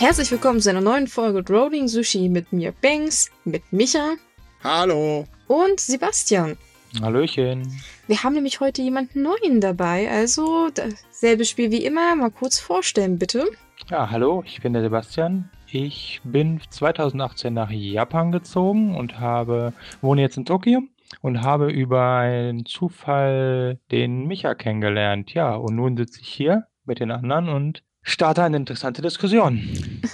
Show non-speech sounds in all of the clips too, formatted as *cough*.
Herzlich willkommen zu einer neuen Folge Rolling Sushi mit mir Banks, mit Micha Hallo. und Sebastian. Hallöchen. Wir haben nämlich heute jemanden Neuen dabei, also dasselbe Spiel wie immer. Mal kurz vorstellen, bitte. Ja, hallo, ich bin der Sebastian. Ich bin 2018 nach Japan gezogen und habe, wohne jetzt in Tokio und habe über einen Zufall den Micha kennengelernt. Ja, und nun sitze ich hier mit den anderen und starte eine interessante Diskussion. *laughs*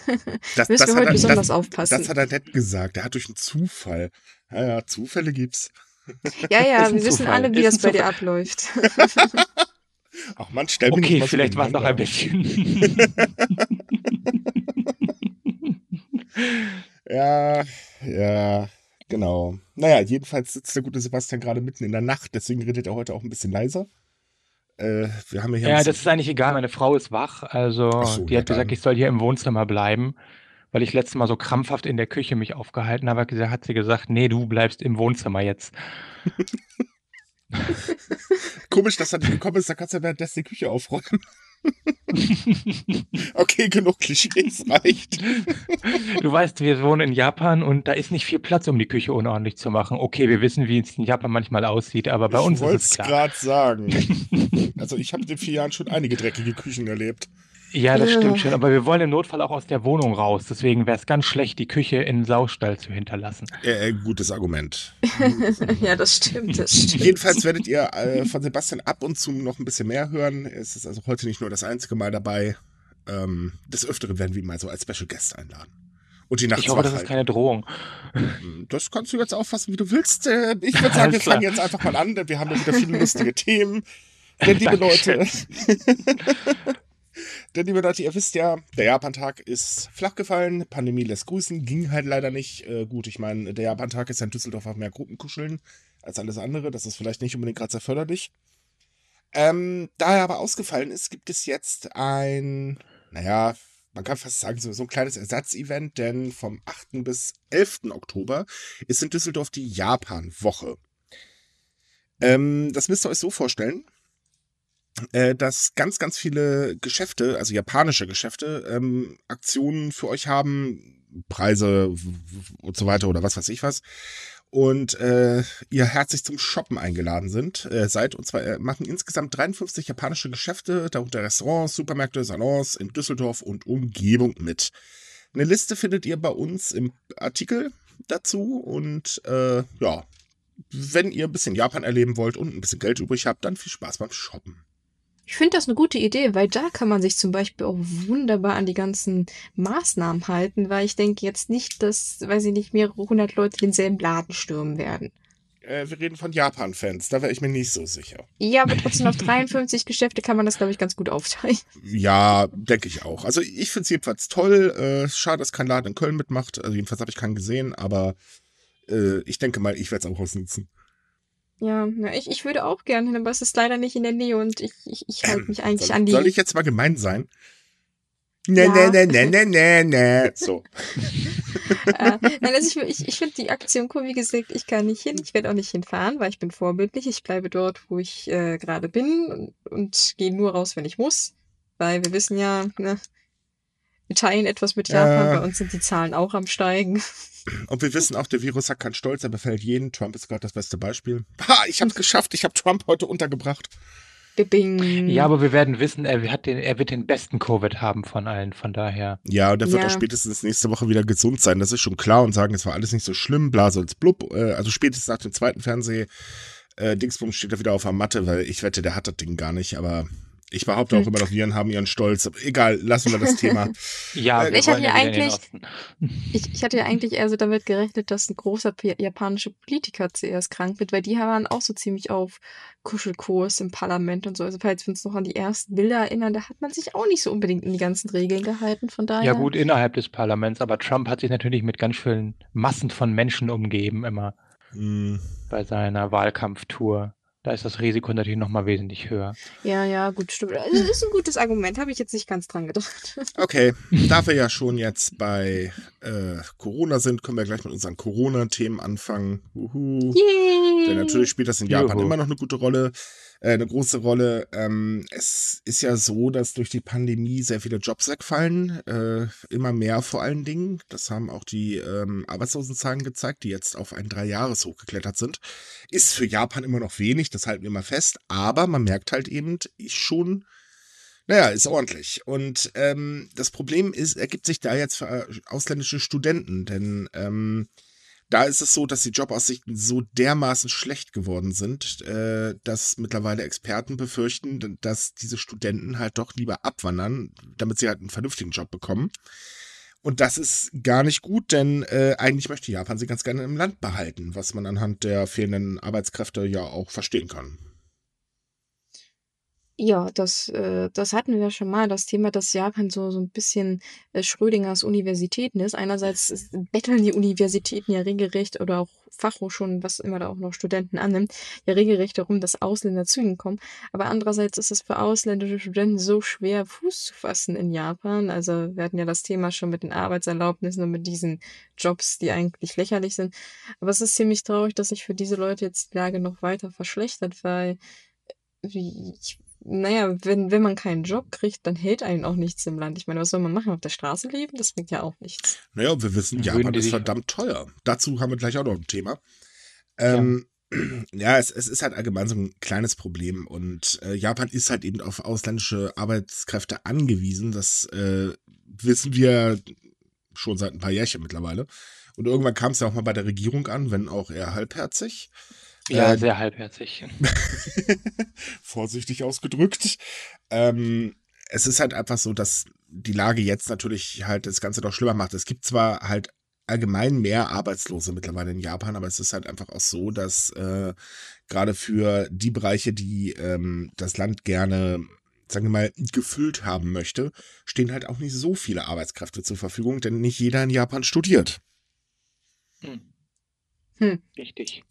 Das, Müssen wir hat heute er, besonders das, aufpassen. das hat er nett gesagt. Der hat durch einen Zufall. Ja, ja, Zufälle gibt's. *laughs* ja, ja, wir wissen Zufall, alle, wie ist das bei dir abläuft. *laughs* Ach Mann, stell mir Okay, vielleicht war es noch ein bisschen. Ja, ja, genau. Naja, jedenfalls sitzt der gute Sebastian gerade mitten in der Nacht, deswegen redet er heute auch ein bisschen leiser. Äh, wir haben ja hier ja, das ist eigentlich egal. Meine Frau ist wach, also so, die ja hat gesagt, dann. ich soll hier im Wohnzimmer bleiben, weil ich letztes Mal so krampfhaft in der Küche mich aufgehalten habe. Gesagt- Hat sie gesagt, nee, du bleibst im Wohnzimmer jetzt. *laughs* Komisch, dass er nicht gekommen ist, da kannst du ja währenddessen die Küche aufräumen. *laughs* Okay, genug Klischees reicht. Du weißt, wir wohnen in Japan und da ist nicht viel Platz, um die Küche unordentlich zu machen. Okay, wir wissen, wie es in Japan manchmal aussieht, aber bei uns ich ist wollte es es klar. gerade sagen. *laughs* Also ich habe in den vier Jahren schon einige dreckige Küchen erlebt. Ja, das Ja. stimmt schon, aber wir wollen im Notfall auch aus der Wohnung raus. Deswegen wäre es ganz schlecht, die Küche in den Saustall zu hinterlassen. Äh, gutes Argument. *laughs* ja, das stimmt, das *laughs* stimmt. Jedenfalls werdet ihr äh, von Sebastian ab und zu noch ein bisschen mehr hören. Es ist also heute nicht nur das einzige Mal dabei. Ähm, des Öfteren werden wir ihn mal so als Special Guest einladen. Und die nachts Ich hoffe, das ist keine Drohung. halten. Das kannst du jetzt auffassen, wie du willst. Äh, ich würde sagen, wir fangen jetzt einfach mal an, denn wir haben ja wieder viele lustige Themen. Denn *laughs* liebe Leute, denn liebe Leute, ihr wisst ja, der Japan-Tag ist flach gefallen, Pandemie lässt grüßen, ging halt leider nicht. Äh, gut, ich meine, der Japan-Tag ist ja in Düsseldorf auch mehr Gruppenkuscheln als alles andere. Das ist vielleicht nicht unbedingt gerade sehr förderlich. Ähm, da er aber ausgefallen ist, gibt es jetzt ein, naja, man kann fast sagen, so, so ein kleines Ersatzevent, denn vom 8. bis 11. Oktober ist in Düsseldorf die Japan-Woche. Ähm, das müsst ihr euch so vorstellen, äh, dass ganz, ganz viele Geschäfte, also japanische Geschäfte, ähm, Aktionen für euch haben, Preise und so weiter oder was weiß ich was. Und äh, ihr herzlich zum Shoppen eingeladen sind, äh, seid. Und zwar äh, machen insgesamt 53 japanische Geschäfte, darunter Restaurants, Supermärkte, Salons in Düsseldorf und Umgebung mit. Eine Liste findet ihr bei uns im Artikel dazu. Und äh, ja, wenn ihr ein bisschen Japan erleben wollt und ein bisschen Geld übrig habt, dann viel Spaß beim Shoppen. Ich finde das eine gute Idee, weil da kann man sich zum Beispiel auch wunderbar an die ganzen Maßnahmen halten, weil ich denke jetzt nicht, dass, weiß ich nicht, mehrere hundert Leute denselben Laden stürmen werden. Äh, wir reden von Japan-Fans, da wäre ich mir nicht so sicher. Ja, aber trotzdem auf 53 Geschäfte kann man das, glaube ich, ganz gut aufteilen. Ja, denke ich auch. Also ich finde es jedenfalls toll. Äh, schade, dass kein Laden in Köln mitmacht. Also jedenfalls habe ich keinen gesehen, aber äh, ich denke mal, ich werde es auch ausnutzen. Ja, ja ich, ich würde auch gerne hin, aber es ist leider nicht in der Nähe und ich, ich, ich halte mich eigentlich soll, an die. soll ich jetzt mal gemein sein? Ne, Ja. ne, ne, ne, ne, ne, ne. *laughs* So. äh, nein, also ich, ich, ich finde die Aktion cool. Wie gesagt, ich kann nicht hin. Ich werde auch nicht hinfahren, weil ich bin vorbildlich. Ich bleibe dort, wo ich äh, gerade bin und, und gehe nur raus, wenn ich muss. Weil wir wissen ja, ne, wir teilen etwas mit Japan. Ja. Bei uns sind die Zahlen auch am Steigen. Und wir wissen auch, der Virus hat keinen Stolz, er befällt jeden. Trump ist gerade das beste Beispiel. Ha, ich habe es geschafft. Ich habe Trump heute untergebracht. Bing. Ja, aber wir werden wissen, er, hat den, er wird den besten Covid haben von allen. Von daher. Ja, und er wird Ja. auch spätestens nächste Woche wieder gesund sein. Das ist schon klar und sagen, es war alles nicht so schlimm, bla soll's blub. Äh, also spätestens nach dem zweiten Fernseh äh, Dingsbums steht er wieder auf der Matte, weil ich wette, der hat das Ding gar nicht. Aber ich behaupte auch Hm. immer noch, Viren haben ihren Stolz. Egal, lassen wir das Thema. *laughs* Ja, Äh, wir ich hatte ja eigentlich-. Ich, ich hatte ja eigentlich eher so damit gerechnet, dass ein großer japanischer Politiker zuerst krank wird, weil die waren auch so ziemlich auf Kuschelkurs im Parlament und so. Also falls wir uns noch an die ersten Bilder erinnern, da hat man sich auch nicht so unbedingt in die ganzen Regeln gehalten. Von daher. Ja, gut, innerhalb des Parlaments, aber Trump hat sich natürlich mit ganz vielen Massen von Menschen umgeben, immer Hm, bei seiner Wahlkampftour. Da ist das Risiko natürlich nochmal wesentlich höher. Ja, ja, gut, stimmt. Also, Das ist ein gutes Argument, habe ich jetzt nicht ganz dran gedacht. *laughs* Okay, da wir ja schon jetzt bei äh, Corona sind, können wir gleich mit unseren Corona-Themen anfangen. Uhu. Yay! Denn natürlich spielt das in Japan Juhu. immer noch eine gute Rolle. Äh, eine große Rolle. Ähm, es ist ja so, dass durch die Pandemie sehr viele Jobs wegfallen, äh, immer mehr vor allen Dingen. Das haben auch die ähm, Arbeitslosenzahlen gezeigt, die jetzt auf ein Dreijahres hochgeklettert sind. Ist für Japan immer noch wenig, das halten wir mal fest. Aber man merkt halt eben schon, naja, ist ordentlich. Und ähm, das Problem ist, ergibt sich da jetzt für äh, ausländische Studenten, denn ähm, da ist es so, dass die Jobaussichten so dermaßen schlecht geworden sind, äh, dass mittlerweile Experten befürchten, dass diese Studenten halt doch lieber abwandern, damit sie halt einen vernünftigen Job bekommen. Und das ist gar nicht gut, denn äh, eigentlich möchte Japan sie ganz gerne im Land behalten, was man anhand der fehlenden Arbeitskräfte ja auch verstehen kann. Ja, das, äh, das hatten wir schon mal, das Thema, dass Japan so, so ein bisschen äh, Schrödingers Universitäten ist. Einerseits ist, betteln die Universitäten ja regelrecht oder auch Fachhochschulen, was immer da auch noch Studenten annimmt, ja regelrecht darum, dass Ausländer zu ihnen kommen. Aber andererseits ist es für ausländische Studenten so schwer, Fuß zu fassen in Japan. Also wir hatten ja das Thema schon mit den Arbeitserlaubnissen und mit diesen Jobs, die eigentlich lächerlich sind. Aber es ist ziemlich traurig, dass sich für diese Leute jetzt die Lage noch weiter verschlechtert, weil wie, ich naja, wenn, wenn man keinen Job kriegt, dann hält einen auch nichts im Land. Ich meine, was soll man machen? Auf der Straße leben? Das bringt ja auch nichts. Naja, wir wissen, Japan ist verdammt teuer. Dazu haben wir gleich auch noch ein Thema. Ähm, ja, *clears throat* ja es, es, ist halt allgemein so ein kleines Problem und äh, Japan ist halt eben auf ausländische Arbeitskräfte angewiesen. Das äh, wissen wir schon seit ein paar Jährchen mittlerweile. Und irgendwann kam es ja auch mal bei der Regierung an, wenn auch eher halbherzig. Ja, äh, sehr halbherzig. *laughs* vorsichtig ausgedrückt. Ähm, es ist halt einfach so, dass die Lage jetzt natürlich halt das Ganze doch schlimmer macht. Es gibt zwar halt allgemein mehr Arbeitslose mittlerweile in Japan, aber es ist halt einfach auch so, dass äh, gerade für die Bereiche, die ähm, das Land gerne, sagen wir mal, gefüllt haben möchte, stehen halt auch nicht so viele Arbeitskräfte zur Verfügung, denn nicht jeder in Japan studiert. Hm. Hm. Richtig.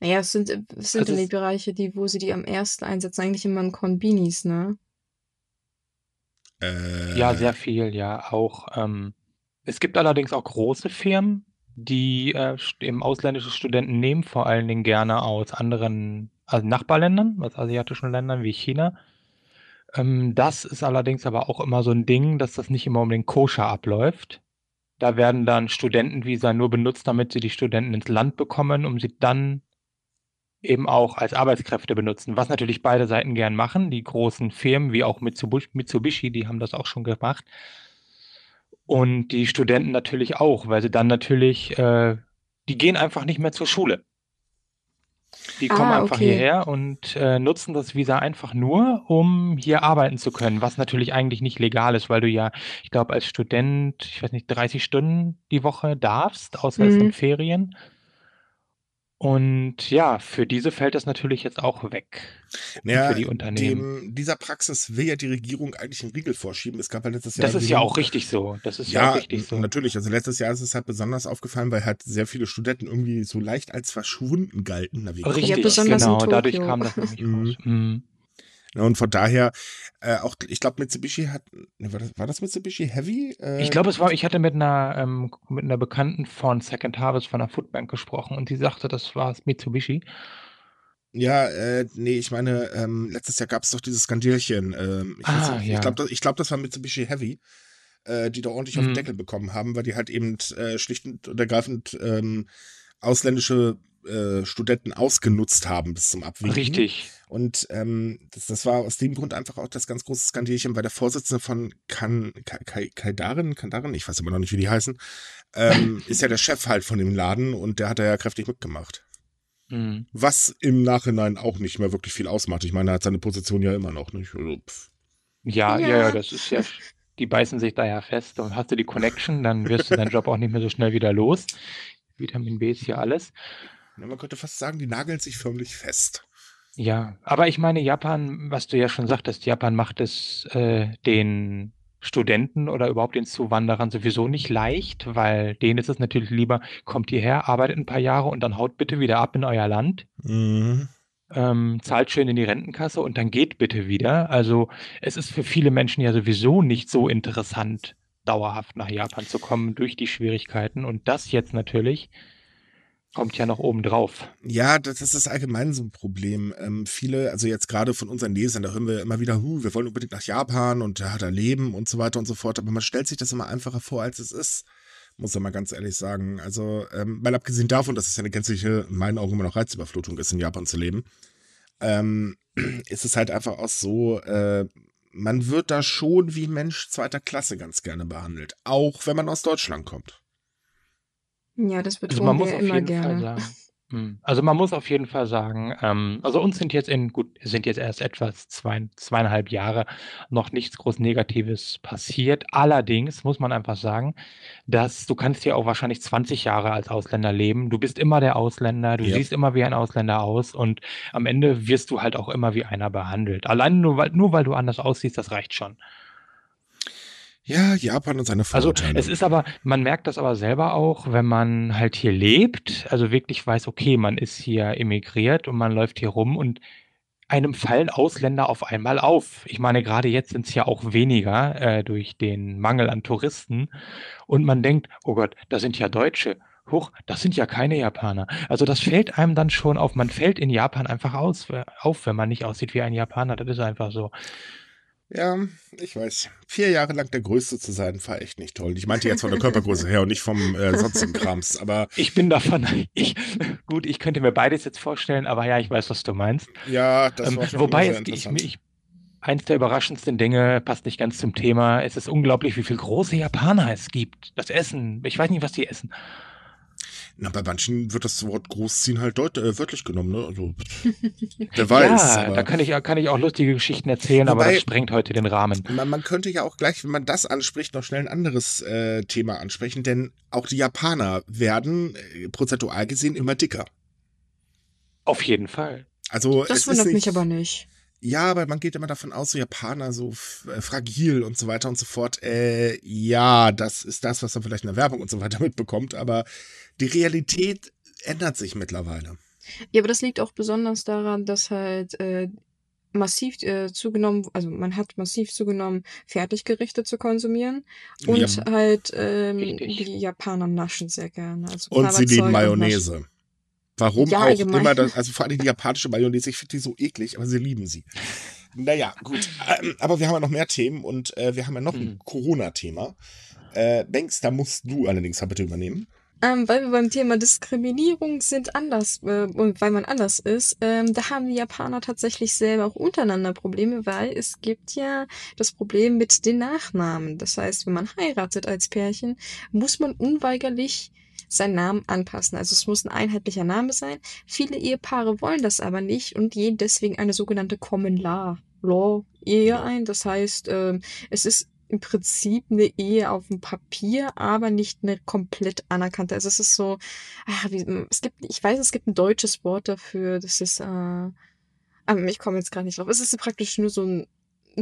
Naja, es sind, es sind also die Bereiche, die, wo sie die am ersten einsetzen, eigentlich immer in Konbinis, ne? Äh, ja, sehr viel, ja. Auch ähm, es gibt allerdings auch große Firmen, die äh, eben ausländische Studenten nehmen, vor allen Dingen gerne aus anderen also Nachbarländern, aus asiatischen Ländern wie China. Ähm, das ist allerdings aber auch immer so ein Ding, dass das nicht immer um den koscher abläuft. Da werden dann Studentenvisa nur benutzt, damit sie die Studenten ins Land bekommen, um sie dann eben auch als Arbeitskräfte benutzen, was natürlich beide Seiten gern machen. Die großen Firmen wie auch Mitsubishi, die haben das auch schon gemacht. Und die Studenten natürlich auch, weil sie dann natürlich, äh, die gehen einfach nicht mehr zur Schule. Die kommen ah, einfach okay. hierher und äh, nutzen das Visa einfach nur, um hier arbeiten zu können, was natürlich eigentlich nicht legal ist, weil du ja, ich glaube, als Student, ich weiß nicht, 30 Stunden die Woche darfst, außer mhm. es sind Ferien. Und ja, für diese fällt das natürlich jetzt auch weg. Naja, für die Unternehmen. Dem, dieser Praxis will ja die Regierung eigentlich einen Riegel vorschieben. Es gab ja letztes Jahr. Das ist ja auch richtig so. Das ist ja, ja auch richtig so. Natürlich. Also letztes Jahr ist es halt besonders aufgefallen, weil halt sehr viele Studenten irgendwie so leicht als verschwunden galten. Richtig, ja, besonders genau. Dadurch kam das nämlich *laughs* mhm. raus. Mhm. Und von daher, äh, auch, ich glaube, Mitsubishi hat, war das, war das Mitsubishi Heavy? Äh, ich glaube, es war, ich hatte mit einer, ähm, mit einer Bekannten von Second Harvest von der Foodbank gesprochen und die sagte, das war Mitsubishi. Ja, äh, nee, ich meine, ähm, letztes Jahr gab es doch dieses Skandierchen. Ähm, ich ah, ja. ich glaube, das, glaub, das war Mitsubishi Heavy, äh, die da ordentlich mhm. auf den mhm. Deckel bekommen haben, weil die halt eben äh, schlicht und ergreifend ähm, ausländische äh, Studenten ausgenutzt haben bis zum Abwinken. Richtig. Und ähm, das, das war aus dem Grund einfach auch das ganz große Skandierchen, weil der Vorsitzende von kan, Kai, Kaidarin, Kandarin, ich weiß immer noch nicht, wie die heißen, ähm, *laughs* ist ja der Chef halt von dem Laden und der hat da ja kräftig mitgemacht. Mhm. Was im Nachhinein auch nicht mehr wirklich viel ausmacht. Ich meine, er hat seine Position ja immer noch nicht. Also, ja, ja, ja, das ist ja, die beißen sich da ja fest und hast du die Connection, dann wirst du deinen Job auch nicht mehr so schnell wieder los. Vitamin B ist hier alles. Man könnte fast sagen, die nageln sich förmlich fest. Ja, aber ich meine, Japan, was du ja schon sagtest, Japan macht es äh, den Studenten oder überhaupt den Zuwanderern sowieso nicht leicht, weil denen ist es natürlich lieber, kommt hierher, arbeitet ein paar Jahre und dann haut bitte wieder ab in euer Land. Mhm. Ähm, zahlt schön in die Rentenkasse und dann geht bitte wieder. Also es ist für viele Menschen ja sowieso nicht so interessant, dauerhaft nach Japan zu kommen durch die Schwierigkeiten. Und das jetzt natürlich Kommt ja noch oben drauf. Ja, das, das ist allgemein so ein Problem. Ähm, viele, also jetzt gerade von unseren Lesern, da hören wir immer wieder, huh, wir wollen unbedingt nach Japan und ja, da leben und so weiter und so fort. Aber man stellt sich das immer einfacher vor, als es ist. Muss ich mal ganz ehrlich sagen. Also, ähm, mal abgesehen davon, dass es ja eine gänzliche, in meinen Augen immer noch Reizüberflutung ist, in Japan zu leben, ähm, *clears throat* ist es halt einfach auch so, äh, man wird da schon wie Mensch zweiter Klasse ganz gerne behandelt. Auch wenn man aus Deutschland kommt. Ja, das Also man betonen wir muss ja auf immer jeden Fall gerne. sagen, *laughs* hm, also man muss auf jeden Fall sagen, ähm, also uns sind jetzt in, gut, sind jetzt erst etwas zwei, zweieinhalb Jahre noch nichts groß Negatives passiert. Allerdings muss man einfach sagen, dass du kannst hier auch wahrscheinlich 20 Jahre als Ausländer leben. Du bist immer der Ausländer, du Ja. siehst immer wie ein Ausländer aus und am Ende wirst du halt auch immer wie einer behandelt. Allein nur weil, nur weil du anders aussiehst, das reicht schon. Ja, Japan und seine Also Vorurteile. es ist aber, man merkt das aber selber auch, wenn man halt hier lebt, also wirklich weiß, okay, man ist hier emigriert und man läuft hier rum und einem fallen Ausländer auf einmal auf. Ich meine, gerade jetzt sind es ja auch weniger äh, durch den Mangel an Touristen und man denkt, oh Gott, das sind ja Deutsche. Huch, das sind ja keine Japaner. Also das fällt einem dann schon auf. Man fällt in Japan einfach aus, auf, wenn man nicht aussieht wie ein Japaner. Das ist einfach so. Ja, ich weiß. Vier Jahre lang der Größte zu sein, war echt nicht toll. Ich meinte jetzt von der Körpergröße her und nicht vom äh, sonstigen Krams. Aber Ich bin davon, *laughs* ich, gut, ich könnte mir beides jetzt vorstellen, aber ja, ich weiß, was du meinst. ja, das Ähm, war schon wobei immer sehr es, ich, ich, eins der überraschendsten Dinge passt nicht ganz zum Thema. Es ist unglaublich, wie viele große Japaner es gibt. Das Essen, ich weiß nicht, was die essen. Na, bei manchen wird das Wort Großziehen halt deut äh, wörtlich genommen, ne? Also, *laughs* wer weiß. ja, aber da kann ich, kann ich auch lustige Geschichten erzählen, aber Wobei- das sprengt heute den Rahmen. man, man könnte ja auch gleich, wenn man das anspricht, noch schnell ein anderes äh, Thema ansprechen, denn auch die Japaner werden äh, prozentual gesehen immer dicker. Auf jeden Fall. Also Das es wundert ist nicht, mich aber nicht. Ja, aber man geht immer davon aus, so Japaner so äh, fragil und so weiter und so fort. Äh, ja, das ist das, was man vielleicht in der Werbung und so weiter *laughs* mitbekommt, aber die Realität ändert sich mittlerweile. Ja, aber das liegt auch besonders daran, dass halt äh, massiv äh, zugenommen, also man hat massiv zugenommen, Fertiggerichte zu konsumieren und Ja. halt ähm, die Japaner naschen sehr gerne. Also Und sie lieben Mayonnaise. Warum Ja, auch immer, das, also vor allem die japanische Mayonnaise, ich finde die so eklig, aber sie lieben sie. Naja, gut. Ähm, aber wir haben ja noch mehr Themen und äh, wir haben ja noch ein Mhm. Corona-Thema. Äh, Banks, da musst du allerdings bitte übernehmen. Ähm, weil wir beim Thema Diskriminierung sind anders äh, und weil man anders ist, ähm, da haben die Japaner tatsächlich selber auch untereinander Probleme, weil es gibt ja das Problem mit den Nachnamen. Das heißt, wenn man heiratet als Pärchen, muss man unweigerlich seinen Namen anpassen. Also es muss ein einheitlicher Name sein. Viele Ehepaare wollen das aber nicht und gehen deswegen eine sogenannte Common Law Law Ehe ein. Das heißt, ähm, es ist im Prinzip eine Ehe auf dem Papier, aber nicht eine komplett anerkannte. Also es ist so, ach, wie, es gibt, ich weiß, es gibt ein deutsches Wort dafür. Das ist, äh, aber ich komme jetzt gerade nicht drauf. Es ist praktisch nur so ein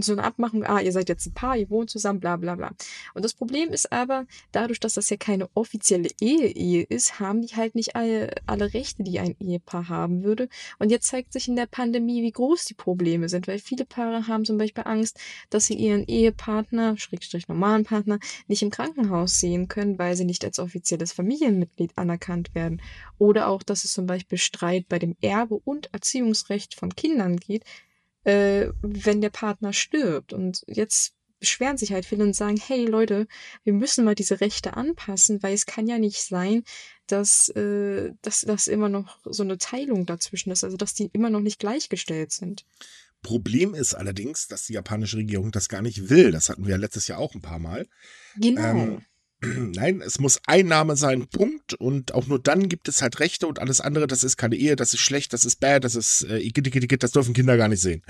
so eine Abmachung, ah, ihr seid jetzt ein Paar, ihr wohnt zusammen, bla bla bla. Und das Problem ist aber, dadurch, dass das ja keine offizielle Ehe-Ehe ist, haben die halt nicht alle, alle Rechte, die ein Ehepaar haben würde. Und jetzt zeigt sich in der Pandemie, wie groß die Probleme sind, weil viele Paare haben zum Beispiel Angst, dass sie ihren Ehepartner, Schrägstrich normalen Partner, nicht im Krankenhaus sehen können, weil sie nicht als offizielles Familienmitglied anerkannt werden. Oder auch, dass es zum Beispiel Streit bei dem Erbe und Erziehungsrecht von Kindern geht, äh, wenn der Partner stirbt. Und jetzt beschweren sich halt viele und sagen, hey Leute, wir müssen mal diese Rechte anpassen, weil es kann ja nicht sein, dass, äh, dass, dass immer noch so eine Teilung dazwischen ist, also dass die immer noch nicht gleichgestellt sind. Problem ist allerdings, dass die japanische Regierung das gar nicht will. Das hatten wir ja letztes Jahr auch ein paar Mal. Genau. Ähm, *clears throat* Nein, es muss ein Name sein, Punkt. Und auch nur dann gibt es halt Rechte und alles andere, das ist keine Ehe, das ist schlecht, das ist bad, das ist äh, das dürfen Kinder gar nicht sehen.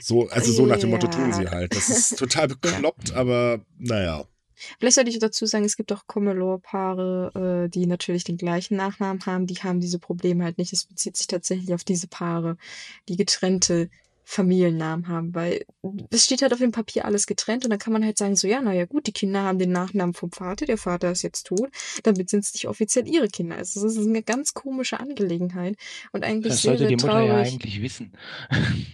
So, also so nach dem Motto tun sie halt. Das ist *laughs* total bekloppt, aber naja. Vielleicht sollte ich dazu sagen, es gibt auch Common-Law-Paare, äh, die natürlich den gleichen Nachnamen haben, die haben diese Probleme halt nicht. Es bezieht sich tatsächlich auf diese Paare, die getrennte Familiennamen haben, weil es steht halt auf dem Papier alles getrennt und dann kann man halt sagen, so ja, naja gut, die Kinder haben den Nachnamen vom Vater, der Vater ist jetzt tot, damit sind es nicht offiziell ihre Kinder. Also das ist eine ganz komische Angelegenheit und eigentlich Das sehr, sollte die Mutter ja traurig. eigentlich wissen. *laughs*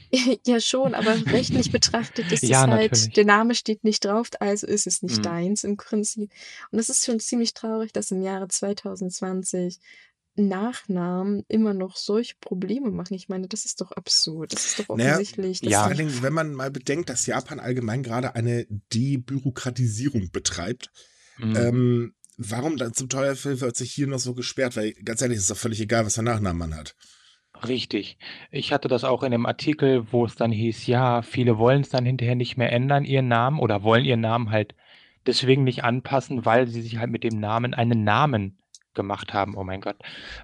Ja, schon, aber *laughs* rechtlich betrachtet ist Ja, es halt, natürlich. der Name steht nicht drauf, also ist es nicht Mhm. deins im Prinzip. Und es ist schon ziemlich traurig, dass im Jahre 2020 Nachnamen immer noch solche Probleme machen. Ich meine, das ist doch absurd. Das ist doch Naja, offensichtlich. dass ja. Vor die- allen Dingen, wenn man mal bedenkt, dass Japan allgemein gerade eine Debürokratisierung betreibt, Mhm. ähm, warum dann zum Teufel wird sich hier noch so gesperrt? Weil ganz ehrlich, es ist doch völlig egal, was für Nachnamen man hat. Richtig. Ich hatte das auch in dem Artikel, wo es dann hieß, ja, viele wollen es dann hinterher nicht mehr ändern, ihren Namen, oder wollen ihren Namen halt deswegen nicht anpassen, weil sie sich halt mit dem Namen einen Namen gemacht haben. Oh mein Gott,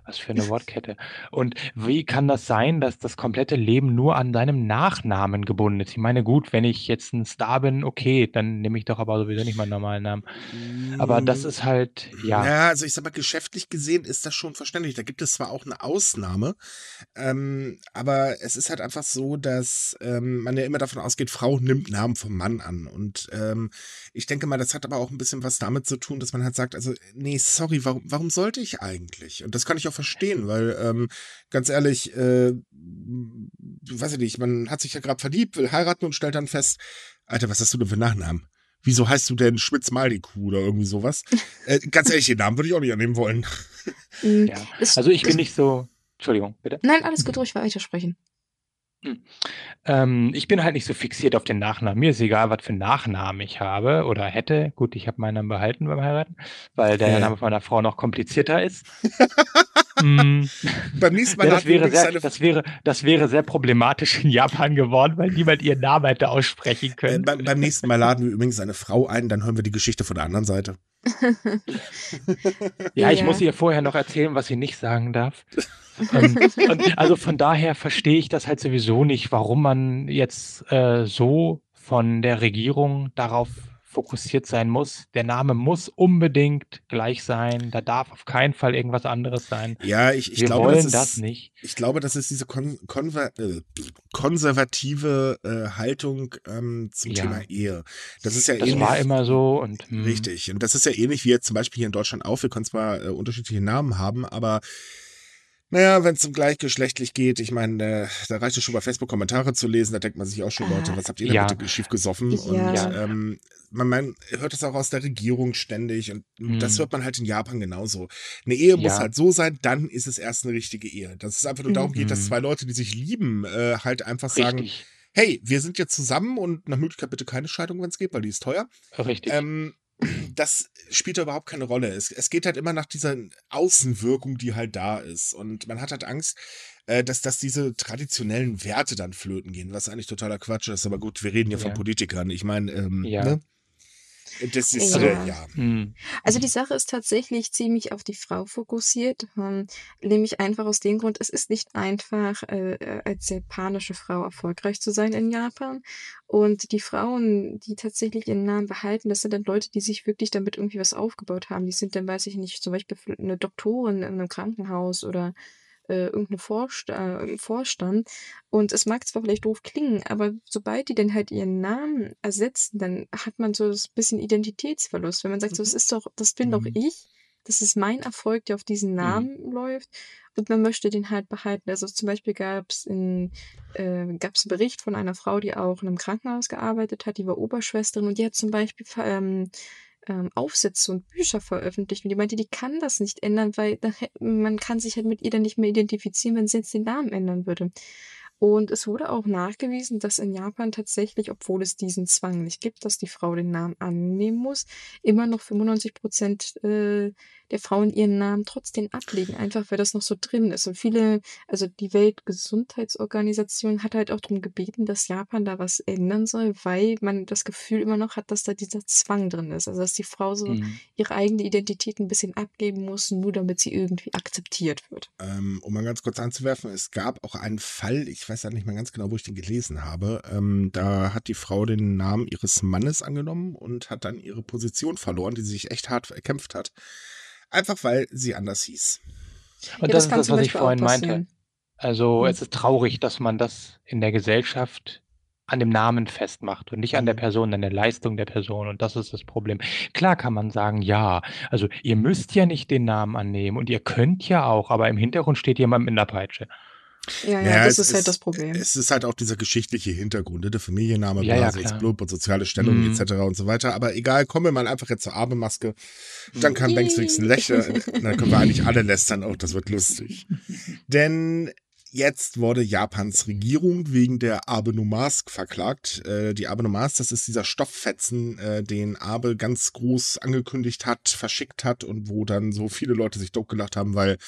was für eine *laughs* Wortkette. Und wie kann das sein, dass das komplette Leben nur an deinem Nachnamen gebunden ist? Ich meine, gut, wenn ich jetzt ein Star bin, okay, dann nehme ich doch aber sowieso nicht meinen normalen Namen. Aber das ist halt, ja. Ja, also ich sag mal, geschäftlich gesehen ist das schon verständlich. Da gibt es zwar auch eine Ausnahme, ähm, aber es ist halt einfach so, dass ähm, man ja immer davon ausgeht, Frau nimmt Namen vom Mann an. Und ähm, ich denke mal, das hat aber auch ein bisschen was damit zu tun, dass man halt sagt, also, nee, sorry, warum, warum sollte ich eigentlich? Und das kann ich auch verstehen, weil, ähm, ganz ehrlich, äh, weiß ich nicht, man hat sich ja gerade verliebt, will heiraten und stellt dann fest, Alter, was hast du denn für Nachnamen? Wieso heißt du denn Schmitz Maliku oder irgendwie sowas? *laughs* äh, ganz ehrlich, den Namen würde ich auch nicht annehmen wollen. Mm, ja. Also ich bin nicht so, Entschuldigung, bitte. Nein, alles gut, ruhig weitersprechen. Ähm, ich bin halt nicht so fixiert auf den Nachnamen. Mir ist egal, was für einen Nachnamen ich habe oder hätte. Gut, ich habe meinen Namen behalten beim Heiraten, weil der Ja. Name meiner Frau noch komplizierter ist. *laughs* Mm, *laughs* Beim nächsten Mal ja, das, laden wir wäre übrigens sehr, eine, das, wäre, das wäre sehr problematisch in Japan geworden, weil niemand ihren Namen hätte aussprechen äh, können. beim, beim nächsten Mal laden wir übrigens eine Frau ein, dann hören wir die Geschichte von der anderen Seite. *laughs* Ja, ich Ja. muss ihr vorher noch erzählen, was sie nicht sagen darf. ähm, und also von daher verstehe ich das halt sowieso nicht, warum man jetzt äh, so von der Regierung darauf fokussiert sein muss. Der Name muss unbedingt gleich sein. Da darf auf keinen Fall irgendwas anderes sein. Ja, ich, ich Wir glaube, wollen das ist, das nicht. ich glaube, das ist diese kon konver äh, konservative äh, Haltung ähm, zum Ja. Thema Ehe. Das ist ja Das ähnlich. war immer so und hm, Richtig. Und das ist ja ähnlich wie jetzt zum Beispiel hier in Deutschland auch. Wir können zwar äh, unterschiedliche Namen haben, aber naja, wenn es um gleichgeschlechtlich geht, ich meine, äh, da reicht es schon bei Facebook Kommentare zu lesen, da denkt man sich auch schon, Ah, Leute, was habt ihr denn ja. bitte schief gesoffen? Ja. Und ähm, man, man hört es auch aus der Regierung ständig und das Mhm. hört man halt in Japan genauso. Eine Ehe muss Ja. halt so sein, dann ist es erst eine richtige Ehe. Dass es einfach nur darum geht, dass Mhm. zwei Leute, die sich lieben, äh, halt einfach sagen, richtig, hey, wir sind jetzt zusammen und nach Möglichkeit bitte keine Scheidung, wenn es geht, weil die ist teuer. richtig. Ähm, das spielt da überhaupt keine Rolle. Es, es geht halt immer nach dieser Außenwirkung, die halt da ist. Und man hat halt Angst, äh, dass, dass diese traditionellen Werte dann flöten gehen, was eigentlich totaler Quatsch ist. Aber gut, wir reden hier von Ja. Politikern. Ich meine, ähm, Ja. ne? Das ist, Ja. äh, ja. Hm. Also die Sache ist tatsächlich ziemlich auf die Frau fokussiert, ähm, nämlich einfach aus dem Grund, es ist nicht einfach, äh, äh, als japanische Frau erfolgreich zu sein in Japan. Und die Frauen, die tatsächlich ihren Namen behalten, das sind dann Leute, die sich wirklich damit irgendwie was aufgebaut haben. Die sind dann, weiß ich nicht, zum Beispiel eine Doktorin in einem Krankenhaus oder äh, irgendeine Vorst äh, Vorstand. Und es mag zwar vielleicht doof klingen, aber sobald die dann halt ihren Namen ersetzen, dann hat man so ein bisschen Identitätsverlust. Wenn man sagt, so, das ist doch, das bin doch Mhm. ich, das ist mein Erfolg, der auf diesen Namen läuft und man möchte den halt behalten. Also zum Beispiel gab es in äh, gab's einen Bericht von einer Frau, die auch in einem Krankenhaus gearbeitet hat, die war Oberschwesterin und die hat zum Beispiel ähm, ähm, Aufsätze und Bücher veröffentlicht und die meinte, die kann das nicht ändern, weil man kann sich halt mit ihr dann nicht mehr identifizieren, wenn sie jetzt den Namen ändern würde. Und es wurde auch nachgewiesen, dass in Japan tatsächlich, obwohl es diesen Zwang nicht gibt, dass die Frau den Namen annehmen muss, immer noch 95 Prozent äh, der Frauen ihren Namen trotzdem ablegen, einfach weil das noch so drin ist. Und viele, also die Weltgesundheitsorganisation hat halt auch darum gebeten, dass Japan da was ändern soll, weil man das Gefühl immer noch hat, dass da dieser Zwang drin ist. Also dass die Frau so Mhm. ihre eigene Identität ein bisschen abgeben muss, nur damit sie irgendwie akzeptiert wird. Ähm, um mal ganz kurz anzuwerfen, es gab auch einen Fall, ich weiß ja nicht mehr ganz genau, wo ich den gelesen habe. Ähm, da hat die Frau den Namen ihres Mannes angenommen und hat dann ihre Position verloren, die sie sich echt hart erkämpft hat. Einfach weil sie anders hieß. Und ja, das, ist kann das, was ich vorhin meinte. Also Mhm. es ist traurig, dass man das in der Gesellschaft an dem Namen festmacht und nicht an der Mhm. Person, an der Leistung der Person. Und das ist das Problem. Klar kann man sagen, ja, also ihr müsst ja nicht den Namen annehmen und ihr könnt ja auch, aber im Hintergrund steht jemand mit einer Peitsche. Ja, ja, Ja, das es ist halt ist- das Problem. Es ist halt auch dieser geschichtliche Hintergrund, ne? der Familienname, Ja, ja, klar. Explod, soziale Stellung Mhm. etc. und so weiter. Aber egal, kommen wir mal einfach jetzt zur Abemaske. Dann kann. Banks wenigstens lächeln. Dann können wir eigentlich alle lästern. Auch das wird lustig. Denn jetzt wurde Japans Regierung wegen der Abe no Mask verklagt. Äh, die Abe no Mask, das ist dieser Stofffetzen, äh, den Abe ganz groß angekündigt hat, verschickt hat und wo dann so viele Leute sich gelacht haben, weil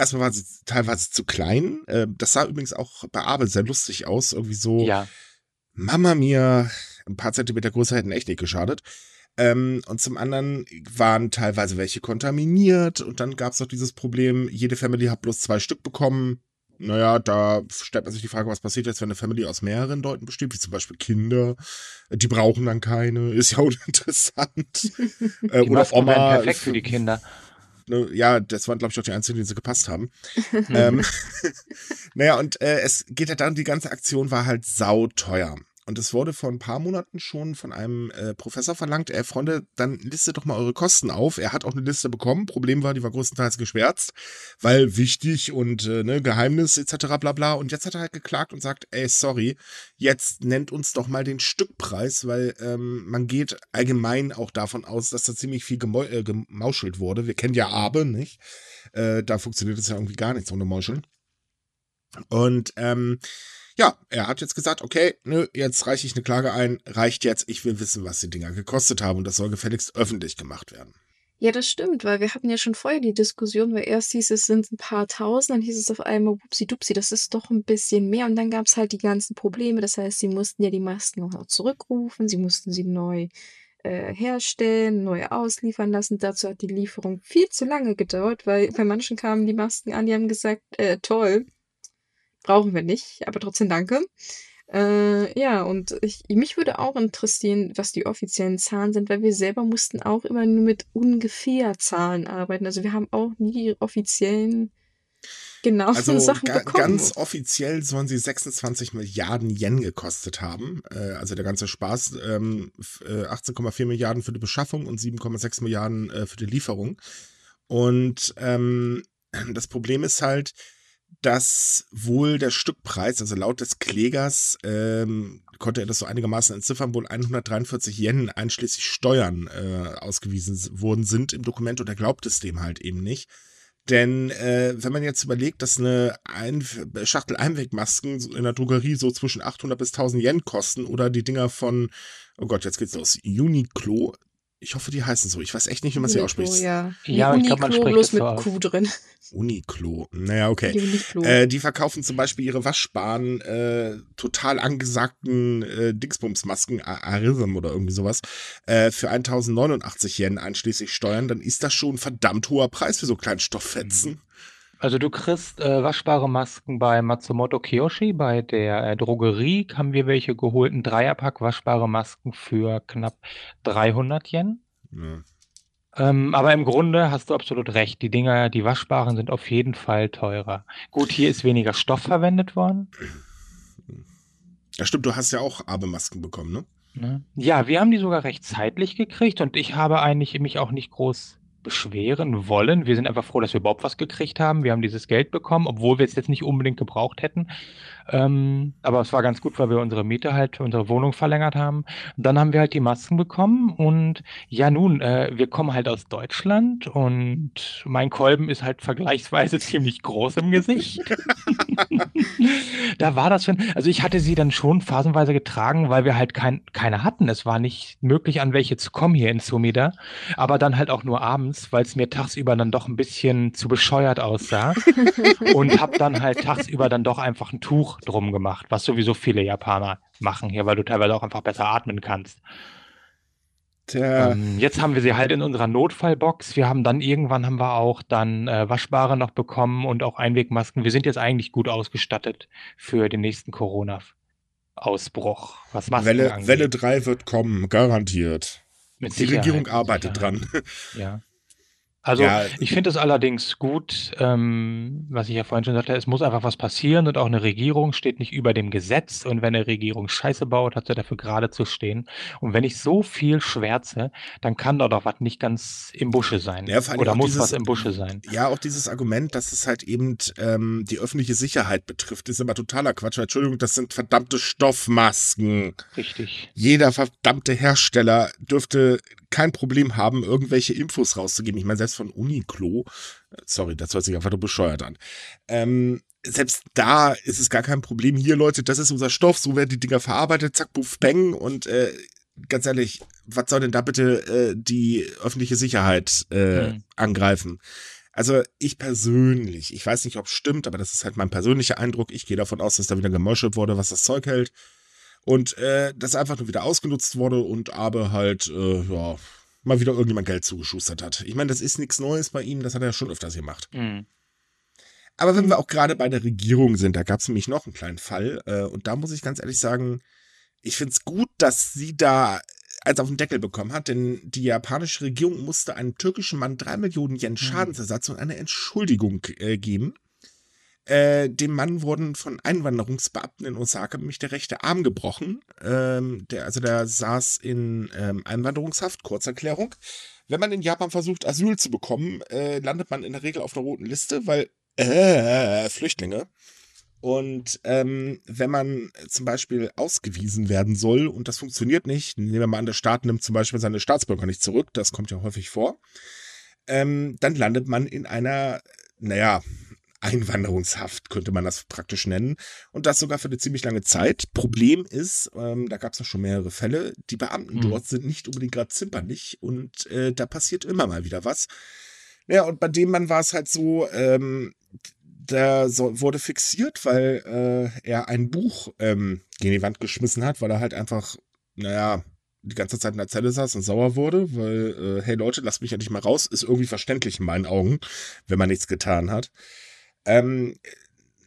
erstmal war sie teilweise zu klein. Äh, das sah übrigens auch bei Abe sehr lustig aus. Irgendwie so, Ja. Mama mir, ein paar Zentimeter größer hätten echt nicht geschadet. Ähm, und zum anderen waren teilweise welche kontaminiert und dann gab es noch dieses Problem, jede Family hat bloß zwei Stück bekommen. Naja, da stellt man sich die Frage, was passiert jetzt, wenn eine Family aus mehreren Leuten besteht, wie zum Beispiel Kinder. Die brauchen dann keine, ist ja uninteressant. *laughs* äh, Die Masken wären perfekt für die Kinder. Ne, ja, das waren, glaube ich, auch die einzigen, die sie gepasst haben. *laughs* ähm, *laughs* naja, und äh, es geht ja darum, die ganze Aktion war halt sauteuer. Und es wurde vor ein paar Monaten schon von einem äh, Professor verlangt, ey Freunde, dann listet doch mal eure Kosten auf. Er hat auch eine Liste bekommen. Problem war, die war größtenteils geschwärzt, weil wichtig und äh, ne, Geheimnis etc. bla bla. Und jetzt hat er halt geklagt und sagt, ey, sorry, jetzt nennt uns doch mal den Stückpreis, weil ähm, man geht allgemein auch davon aus, dass da ziemlich viel gemau äh, gemauschelt wurde. Wir kennen ja Abe, nicht? Äh, da funktioniert es ja irgendwie gar nichts ohne Mauscheln. Und ähm, ja, er hat jetzt gesagt, okay, nö, jetzt reiche ich eine Klage ein, reicht jetzt, ich will wissen, was die Dinger gekostet haben und das soll gefälligst öffentlich gemacht werden. Ja, das stimmt, weil wir hatten ja schon vorher die Diskussion, weil erst hieß es, sind ein paar tausend, dann hieß es auf einmal, wupsi-dupsi, das ist doch ein bisschen mehr. Und dann gab es halt die ganzen Probleme. Das heißt, sie mussten ja die Masken noch zurückrufen, sie mussten sie neu äh, herstellen, neu ausliefern lassen. Dazu hat die Lieferung viel zu lange gedauert, weil bei manchen kamen die Masken an, die haben gesagt, äh, toll, brauchen wir nicht, aber trotzdem danke. Äh, ja, und ich, mich würde auch interessieren, was die offiziellen Zahlen sind, weil wir selber mussten auch immer nur mit ungefähr Zahlen arbeiten. Also wir haben auch nie die offiziellen genauen Also *laughs* Sachen ga bekommen. ganz offiziell sollen sie 26 Milliarden Yen gekostet haben. Äh, also der ganze Spaß. Ähm, f- äh, 18,4 Milliarden für die Beschaffung und 7,6 Milliarden äh, für die Lieferung. Und ähm, das Problem ist halt, dass wohl der Stückpreis, also laut des Klägers, ähm, konnte er das so einigermaßen entziffern, wohl 143 Yen einschließlich Steuern äh, ausgewiesen worden sind im Dokument und er glaubt es dem halt eben nicht. Denn äh, wenn man jetzt überlegt, dass eine Ein Schachtel Einwegmasken in der Drogerie so zwischen 800 bis 1000 Yen kosten oder die Dinger von, oh Gott, jetzt geht's los, Uniqlo, ich hoffe, die heißen so, ich weiß echt nicht, wie man sie ausspricht. Ja, Ja, Wie ich glaub, man Uniqlo, spricht bloß mit. Q drin. Uniqlo, naja, okay. Die Uniqlo. Äh, die verkaufen zum Beispiel ihre waschbaren, äh, total angesagten äh, Dingsbumsmasken, Arism oder irgendwie sowas, äh, für 1089 Yen einschließlich Steuern, dann ist das schon ein verdammt hoher Preis für so kleinen Stofffetzen. Also du kriegst äh, waschbare Masken bei Matsumoto Kiyoshi, bei der äh, Drogerie haben wir welche geholt, ein Dreierpack waschbare Masken für knapp 300 Yen. Ja. Ähm, aber im Grunde hast du absolut recht, die Dinger, die waschbaren sind auf jeden Fall teurer. Gut, hier ist weniger Stoff verwendet worden. ja, stimmt, du hast ja auch Abe-Masken bekommen, ne? Ne? Ja, wir haben die sogar recht zeitlich gekriegt und ich habe eigentlich mich auch nicht groß beschweren wollen. Wir sind einfach froh, dass wir überhaupt was gekriegt haben. Wir haben dieses Geld bekommen, obwohl wir es jetzt nicht unbedingt gebraucht hätten. Ähm, aber es war ganz gut, weil wir unsere Miete halt, unsere Wohnung verlängert haben. Und dann haben wir halt die Masken bekommen und ja, nun, äh, wir kommen halt aus Deutschland und mein Kolben ist halt vergleichsweise *laughs* ziemlich groß im Gesicht. *laughs* *laughs* Da war das schon, also ich hatte sie dann schon phasenweise getragen, weil wir halt kein, keine hatten. Es war nicht möglich, an welche zu kommen hier in Sumida, aber dann halt auch nur abends, weil es mir tagsüber dann doch ein bisschen zu bescheuert aussah *laughs* und habe dann halt tagsüber dann doch einfach ein Tuch drum gemacht, was sowieso viele Japaner machen hier, weil du teilweise auch einfach besser atmen kannst. Ähm, jetzt haben wir sie halt in unserer Notfallbox. Wir haben dann irgendwann haben wir auch dann äh, Waschbare noch bekommen und auch Einwegmasken. Wir sind jetzt eigentlich gut ausgestattet für den nächsten Corona-Ausbruch, was Masken Welle, angeht. Welle 3 wird kommen, garantiert. Mit Die Sicherheit, Regierung arbeitet Sicherheit. dran. Ja. Also Ja. ich finde es allerdings gut, ähm, was ich ja vorhin schon sagte, es muss einfach was passieren und auch eine Regierung steht nicht über dem Gesetz und wenn eine Regierung Scheiße baut, hat sie dafür gerade zu stehen. Und wenn ich so viel schwärze, dann kann da doch was nicht ganz im Busche sein. Ja, Oder muss dieses- was im Busche sein. Ja, auch dieses Argument, dass es halt eben ähm, die öffentliche Sicherheit betrifft, ist immer totaler Quatsch. Entschuldigung, das sind verdammte Stoffmasken. Richtig. Jeder verdammte Hersteller dürfte kein Problem haben, irgendwelche Infos rauszugeben. Ich meine, selbst von Uniqlo, äh, sorry, das hört sich einfach nur bescheuert an. Ähm, selbst da ist es gar kein Problem. Hier, Leute, das ist unser Stoff, so werden die Dinger verarbeitet, zack, buff, bang. Und äh, ganz ehrlich, was soll denn da bitte äh, die öffentliche Sicherheit äh, Hm. angreifen? Also ich persönlich, ich weiß nicht, ob es stimmt, aber das ist halt mein persönlicher Eindruck. Ich gehe davon aus, dass da wieder gemeuschelt wurde, was das Zeug hält. Und äh, das einfach nur wieder ausgenutzt wurde und aber halt, äh, ja, mal wieder irgendjemand Geld zugeschustert hat. Ich meine, das ist nichts Neues bei ihm, das hat er ja schon öfters gemacht. Hm. Aber wenn wir auch gerade bei der Regierung sind, da gab es nämlich noch einen kleinen Fall. Äh, und da muss ich ganz ehrlich sagen, ich finde es gut, dass sie da als auf den Deckel bekommen hat, denn die japanische Regierung musste einem türkischen Mann drei Millionen Yen Schadensersatz und eine Entschuldigung äh, geben. Äh, dem Mann wurden von Einwanderungsbeamten in Osaka nämlich der rechte Arm gebrochen. Ähm, der, also der saß in ähm, Einwanderungshaft, Kurzerklärung. Wenn man in Japan versucht, Asyl zu bekommen, äh, landet man in der Regel auf einer roten Liste, weil äh, Flüchtlinge. Und ähm, wenn man zum Beispiel ausgewiesen werden soll und das funktioniert nicht, nehmen wir mal an, der Staat nimmt zum Beispiel seine Staatsbürger nicht zurück, das kommt ja häufig vor, ähm, dann landet man in einer, naja, Einwanderungshaft, könnte man das praktisch nennen. Und das sogar für eine ziemlich lange Zeit. Problem ist, ähm, da gab es noch schon mehrere Fälle, die Beamten Hm. dort sind nicht unbedingt gerade zimperlich und äh, da passiert immer mal wieder was. Ja, und bei dem Mann war es halt so, ähm, der so, wurde fixiert, weil äh, er ein Buch ähm, gegen die Wand geschmissen hat, weil er halt einfach, naja, die ganze Zeit in der Zelle saß und sauer wurde, weil, äh, hey Leute, lasst mich ja nicht mal raus, ist irgendwie verständlich in meinen Augen, wenn man nichts getan hat. Ähm,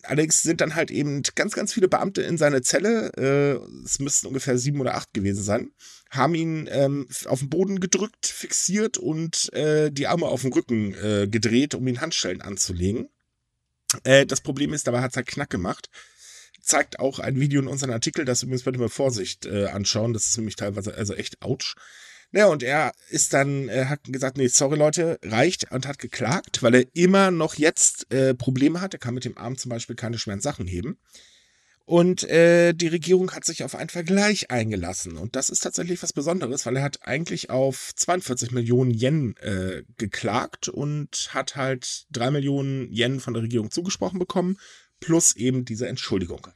allerdings sind dann halt eben ganz, ganz viele Beamte in seine Zelle, äh, es müssten ungefähr sieben oder acht gewesen sein, haben ihn ähm, auf den Boden gedrückt, fixiert und äh, die Arme auf den Rücken äh, gedreht, um ihn Handschellen anzulegen. Äh, das Problem ist, dabei hat es halt Knack gemacht. Zeigt auch ein Video in unserem Artikel, das übrigens bitte mit Vorsicht äh, anschauen. Das ist nämlich teilweise also echt ouch. Ja, und er ist dann, äh, hat gesagt, nee, sorry Leute, reicht und hat geklagt, weil er immer noch jetzt äh, Probleme hat. Er kann mit dem Arm zum Beispiel keine schweren Sachen heben. Und äh, die Regierung hat sich auf einen Vergleich eingelassen. Und das ist tatsächlich was Besonderes, weil er hat eigentlich auf 42 Millionen Yen äh, geklagt und hat halt 3 Millionen Yen von der Regierung zugesprochen bekommen, plus eben diese Entschuldigung.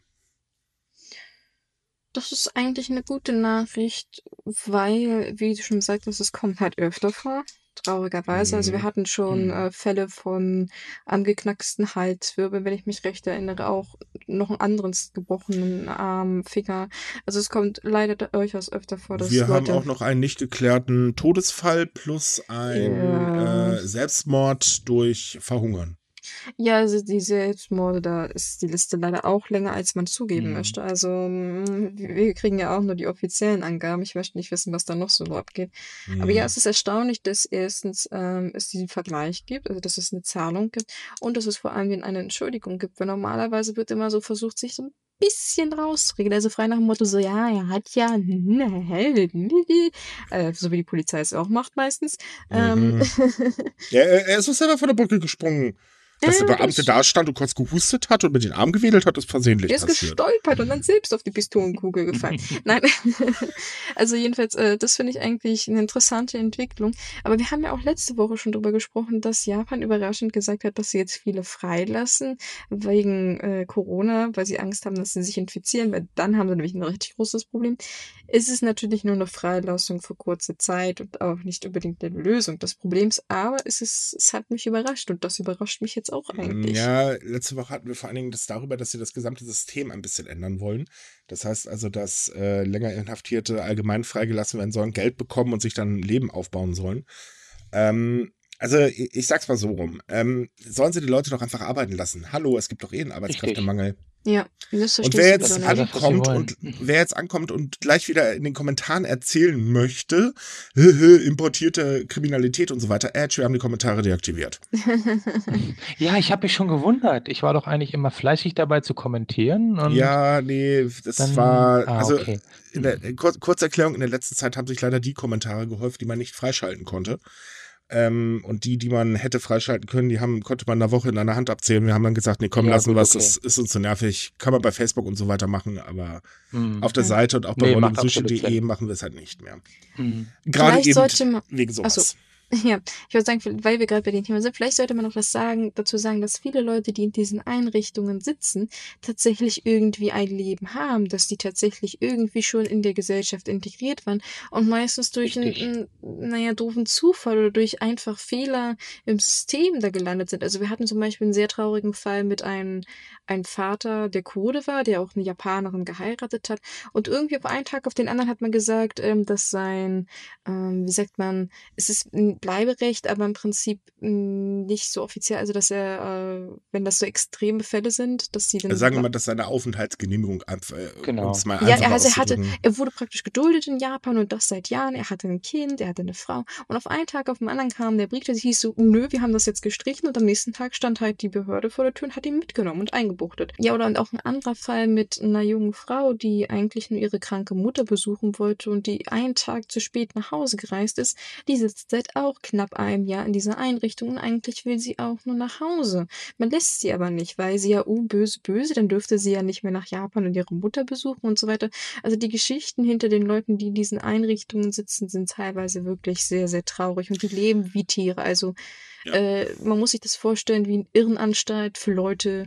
Das ist eigentlich eine gute Nachricht, weil, wie du schon sagtest, es kommt halt öfter vor. Traurigerweise. Also wir Mhm. hatten schon Mhm. äh, Fälle von angeknacksten Halswirbeln, wenn ich mich recht erinnere, auch noch einen anderen gebrochenen Arm, Finger. Also es kommt leider durchaus öfter vor, dass Wir haben Leute auch noch einen nicht geklärten Todesfall plus ein Ja. äh, Selbstmord durch Verhungern. Ja, also die Selbstmorde, da ist die Liste leider auch länger, als man zugeben Mhm. möchte. Also mm, wir kriegen ja auch nur die offiziellen Angaben. Ich möchte nicht wissen, was da noch so abgeht. Aber ja, Mhm. es ist erstaunlich, dass erstens ähm, es diesen Vergleich gibt, also dass es eine Zahlung gibt und dass es vor allem eine Entschuldigung gibt. Weil normalerweise wird immer so versucht, sich so ein bisschen rauszureden. Also frei nach dem Motto so, ja, er hat ja, äh, so wie die Polizei es auch macht meistens. Ähm, Mhm. *laughs* Ja, er, er ist doch selber von der Brücke gesprungen. Dass der Beamte da stand und kurz gehustet hat und mit den Arm gewedelt hat, ist versehentlich Der ist passiert. gestolpert und dann selbst auf die Pistolenkugel gefallen. *laughs* Nein, *laughs* also jedenfalls, äh, das finde ich eigentlich eine interessante Entwicklung. Aber wir haben ja auch letzte Woche schon darüber gesprochen, dass Japan überraschend gesagt hat, dass sie jetzt viele freilassen wegen äh, Corona, weil sie Angst haben, dass sie sich infizieren, weil dann haben sie nämlich ein richtig großes Problem. Es ist natürlich nur eine Freilassung für kurze Zeit und auch nicht unbedingt eine Lösung des Problems, aber es, ist, es hat mich überrascht und das überrascht mich jetzt auch eigentlich. Ja, letzte Woche hatten wir vor allen Dingen das darüber, dass sie das gesamte System ein bisschen ändern wollen. Das heißt also, dass äh, länger Inhaftierte allgemein freigelassen werden sollen, Geld bekommen und sich dann ein Leben aufbauen sollen. Ähm, Also ich, ich sag's mal so rum. Ähm, sollen sie die Leute doch einfach arbeiten lassen? Hallo, es gibt doch eh einen Arbeitskräftemangel. Ja, das Und wer ich jetzt ankommt und wer jetzt ankommt und gleich wieder in den Kommentaren erzählen möchte, importierte Kriminalität und so weiter, Edge, wir haben die Kommentare deaktiviert. *laughs* Ja, ich habe mich schon gewundert. Ich war doch eigentlich immer fleißig dabei zu kommentieren. Und Ja, nee, das dann, war, ah, also okay. in der in Kur Kurzerklärung, in der letzten Zeit haben sich leider die Kommentare gehäuft, die man nicht freischalten konnte. Ähm, und die, die man hätte freischalten können, die haben, konnte man in einer Woche in einer Hand abzählen. Wir haben dann gesagt, nee, komm, Ja, lassen wir es, okay. das ist uns zu nervig. Kann man bei Facebook und so weiter machen, aber Hm. auf der. Seite und auch bei Nee, sushi.de Sinn. machen wir es halt nicht mehr. Hm. Gerade Vielleicht eben sollte man, wegen sowas. Ach so. *laughs* Ja, ich würde sagen, weil wir gerade bei dem Thema sind, vielleicht sollte man noch was sagen, dazu sagen, dass viele Leute, die in diesen Einrichtungen sitzen, tatsächlich irgendwie ein Leben haben, dass die tatsächlich irgendwie schon in der Gesellschaft integriert waren und meistens durch einen, naja, doofen Zufall oder durch einfach Fehler im System da gelandet sind. Also wir hatten zum Beispiel einen sehr traurigen Fall mit einem, einem Vater, der Kurde war, der auch eine Japanerin geheiratet hat und irgendwie auf einen Tag auf den anderen hat man gesagt, ähm, dass sein, ähm, wie sagt man, es ist ein Bleiberecht, aber im Prinzip mh, nicht so offiziell, also dass er, äh, wenn das so extreme Fälle sind, dass die dann. Also sagen wir mal, dass seine Aufenthaltsgenehmigung einfach, äh, Genau. um's mal ja, er, also er hatte, er wurde praktisch geduldet in Japan und das seit Jahren. Er hatte ein Kind, er hatte eine Frau. Und auf einen Tag auf den anderen kam der Brief, der hieß so, nö, wir haben das jetzt gestrichen. Und am nächsten Tag stand halt die Behörde vor der Tür und hat ihn mitgenommen und eingebuchtet. Ja, oder und auch ein anderer Fall mit einer jungen Frau, die eigentlich nur ihre kranke Mutter besuchen wollte und die einen Tag zu spät nach Hause gereist ist. Die sitzt seit auch knapp einem Jahr in dieser Einrichtung und eigentlich will sie auch nur nach Hause. Man lässt sie aber nicht, weil sie ja, oh, böse, böse, dann dürfte sie ja nicht mehr nach Japan und ihre Mutter besuchen und so weiter. Also die Geschichten hinter den Leuten, die in diesen Einrichtungen sitzen, sind teilweise wirklich sehr, sehr traurig und die leben wie Tiere. Also Ja. äh, man muss sich das vorstellen wie eine Irrenanstalt für Leute,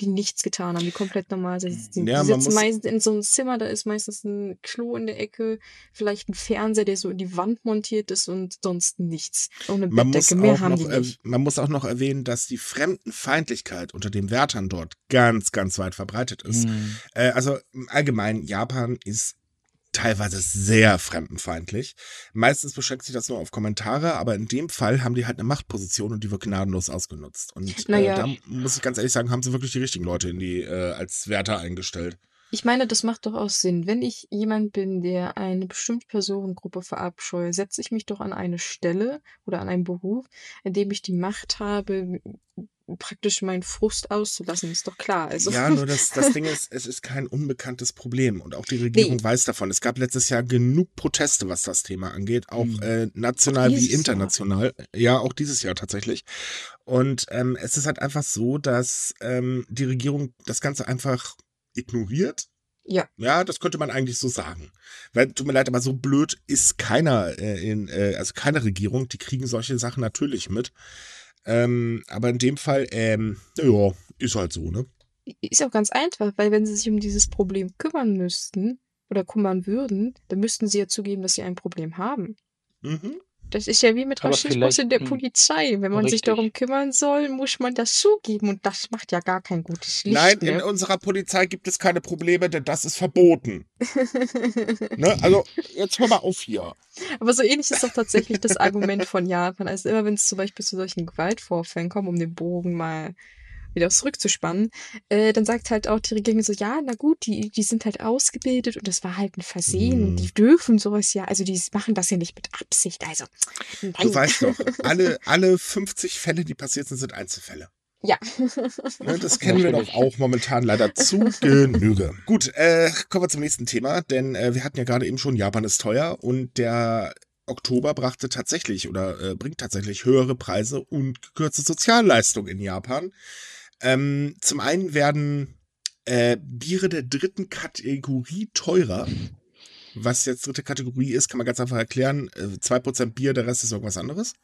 die nichts getan haben, die komplett normal sind. Die, Ja, die man sitzen meistens in so einem Zimmer, da ist meistens ein Klo in der Ecke, vielleicht ein Fernseher, der so in die Wand montiert ist und sonst nichts. Ohne Man muss, Bettdecke, mehr auch haben noch, die nicht. man muss auch noch erwähnen, dass die Fremdenfeindlichkeit unter den Wärtern dort ganz, ganz weit verbreitet ist. Hm. Äh, also im Allgemeinen, Japan ist teilweise sehr fremdenfeindlich. Meistens beschränkt sich das nur auf Kommentare, aber in dem Fall haben die halt eine Machtposition und die wird gnadenlos ausgenutzt. Und Naja. äh, da muss ich ganz ehrlich sagen, haben sie wirklich die richtigen Leute in die äh, als Wärter eingestellt. Ich meine, das macht doch auch Sinn. Wenn ich jemand bin, der eine bestimmte Personengruppe verabscheue, setze ich mich doch an eine Stelle oder an einen Beruf, in dem ich die Macht habe, praktisch meinen Frust auszulassen. Ist doch klar. Also. Ja, nur das, das *laughs* Ding ist, es ist kein unbekanntes Problem und auch die Regierung Nee. weiß davon. Es gab letztes Jahr genug Proteste, was das Thema angeht, auch Mhm. äh, national Auch wie dieses Jahr. international. Ja, auch dieses Jahr tatsächlich. Und ähm, es ist halt einfach so, dass ähm, die Regierung das Ganze einfach ignoriert. Ja. Ja, das könnte man eigentlich so sagen. Weil, tut mir leid, aber so blöd ist keiner äh, in, äh, also keine Regierung, die kriegen solche Sachen natürlich mit. Ähm, aber in dem Fall, ähm, ja, ist halt so, ne? Ist auch ganz einfach, weil wenn sie sich um dieses Problem kümmern müssten oder kümmern würden, dann müssten sie ja zugeben, dass sie ein Problem haben. Mhm. Das ist ja wie mit Rassismus in der hm. Polizei. Wenn man sich Richtig. darum kümmern soll, muss man das zugeben und das macht ja gar kein gutes Licht. Nein, in ne? unserer Polizei gibt es keine Probleme, denn das ist verboten. *laughs* Ne? Also, jetzt hör mal auf hier. Aber so ähnlich ist doch tatsächlich das Argument von Japan. Also immer wenn es zum Beispiel zu solchen Gewaltvorfällen kommt, um den Bogen mal wieder zurückzuspannen, äh, dann sagt halt auch die Regierung so, ja, na gut, die, die sind halt ausgebildet und das war halt ein Versehen Mhm. und die dürfen sowas ja, also die machen das ja nicht mit Absicht, also nein. Du weißt doch, *laughs* alle, alle 50 Fälle, die passiert sind, sind Einzelfälle. Ja. Ne, das kennen wir doch auch momentan leider zu Genüge. Gut, äh, kommen wir zum nächsten Thema, denn äh, wir hatten ja gerade eben schon, Japan ist teuer und der Oktober brachte tatsächlich oder äh, bringt tatsächlich höhere Preise und gekürzte Sozialleistungen in Japan. Ähm, zum einen werden äh, Biere der dritten Kategorie teurer. Was jetzt dritte Kategorie ist, kann man ganz einfach erklären. Äh, 2% Bier, der Rest ist irgendwas anderes.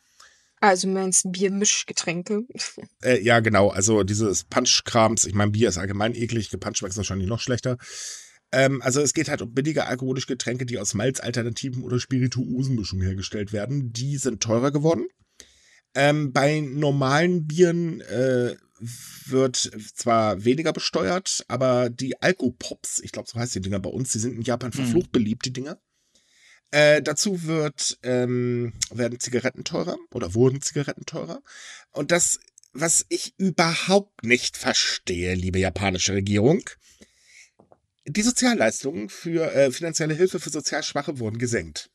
Also meinst Biermischgetränke? *laughs* Äh, ja, genau. Also dieses Punch-Krams. Ich meine, Bier ist allgemein eklig. Gepuncht schmeckt wahrscheinlich noch schlechter. Ähm, also es geht halt um billige alkoholische Getränke, die aus Malzalternativen oder Spirituosenmischungen hergestellt werden. Die sind teurer geworden. Ähm, bei normalen Bieren äh, wird zwar weniger besteuert, aber die Alkopops, ich glaube, so heißt die Dinger bei uns, die sind in Japan verflucht beliebt, die Dinger. Äh, dazu wird, ähm, werden Zigaretten teurer oder wurden Zigaretten teurer. Und das, was ich überhaupt nicht verstehe, liebe japanische Regierung, die Sozialleistungen für äh, finanzielle Hilfe für sozial Schwache wurden gesenkt.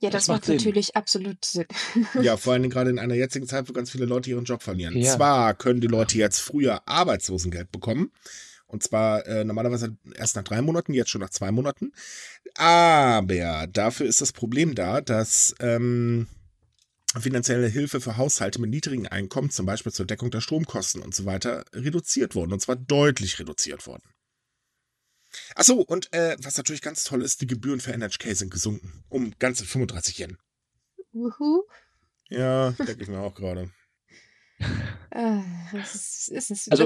Ja, das, Das macht macht natürlich absolut Sinn. *laughs* Ja, vor allem gerade in einer jetzigen Zeit, wo ganz viele Leute ihren Job verlieren. Ja. Zwar können die Leute jetzt früher Arbeitslosengeld bekommen. Und zwar äh, normalerweise erst nach drei Monaten, jetzt schon nach zwei Monaten. Aber dafür ist das Problem da, dass ähm, finanzielle Hilfe für Haushalte mit niedrigen Einkommen, zum Beispiel zur Deckung der Stromkosten und so weiter, reduziert wurden. Und zwar deutlich reduziert wurden. Achso, und äh, was natürlich ganz toll ist, die Gebühren für NHK sind gesunken. Um ganze 35 Yen. Wuhu. Ja, denke ich mir auch gerade. Äh, es ist, es ist Also,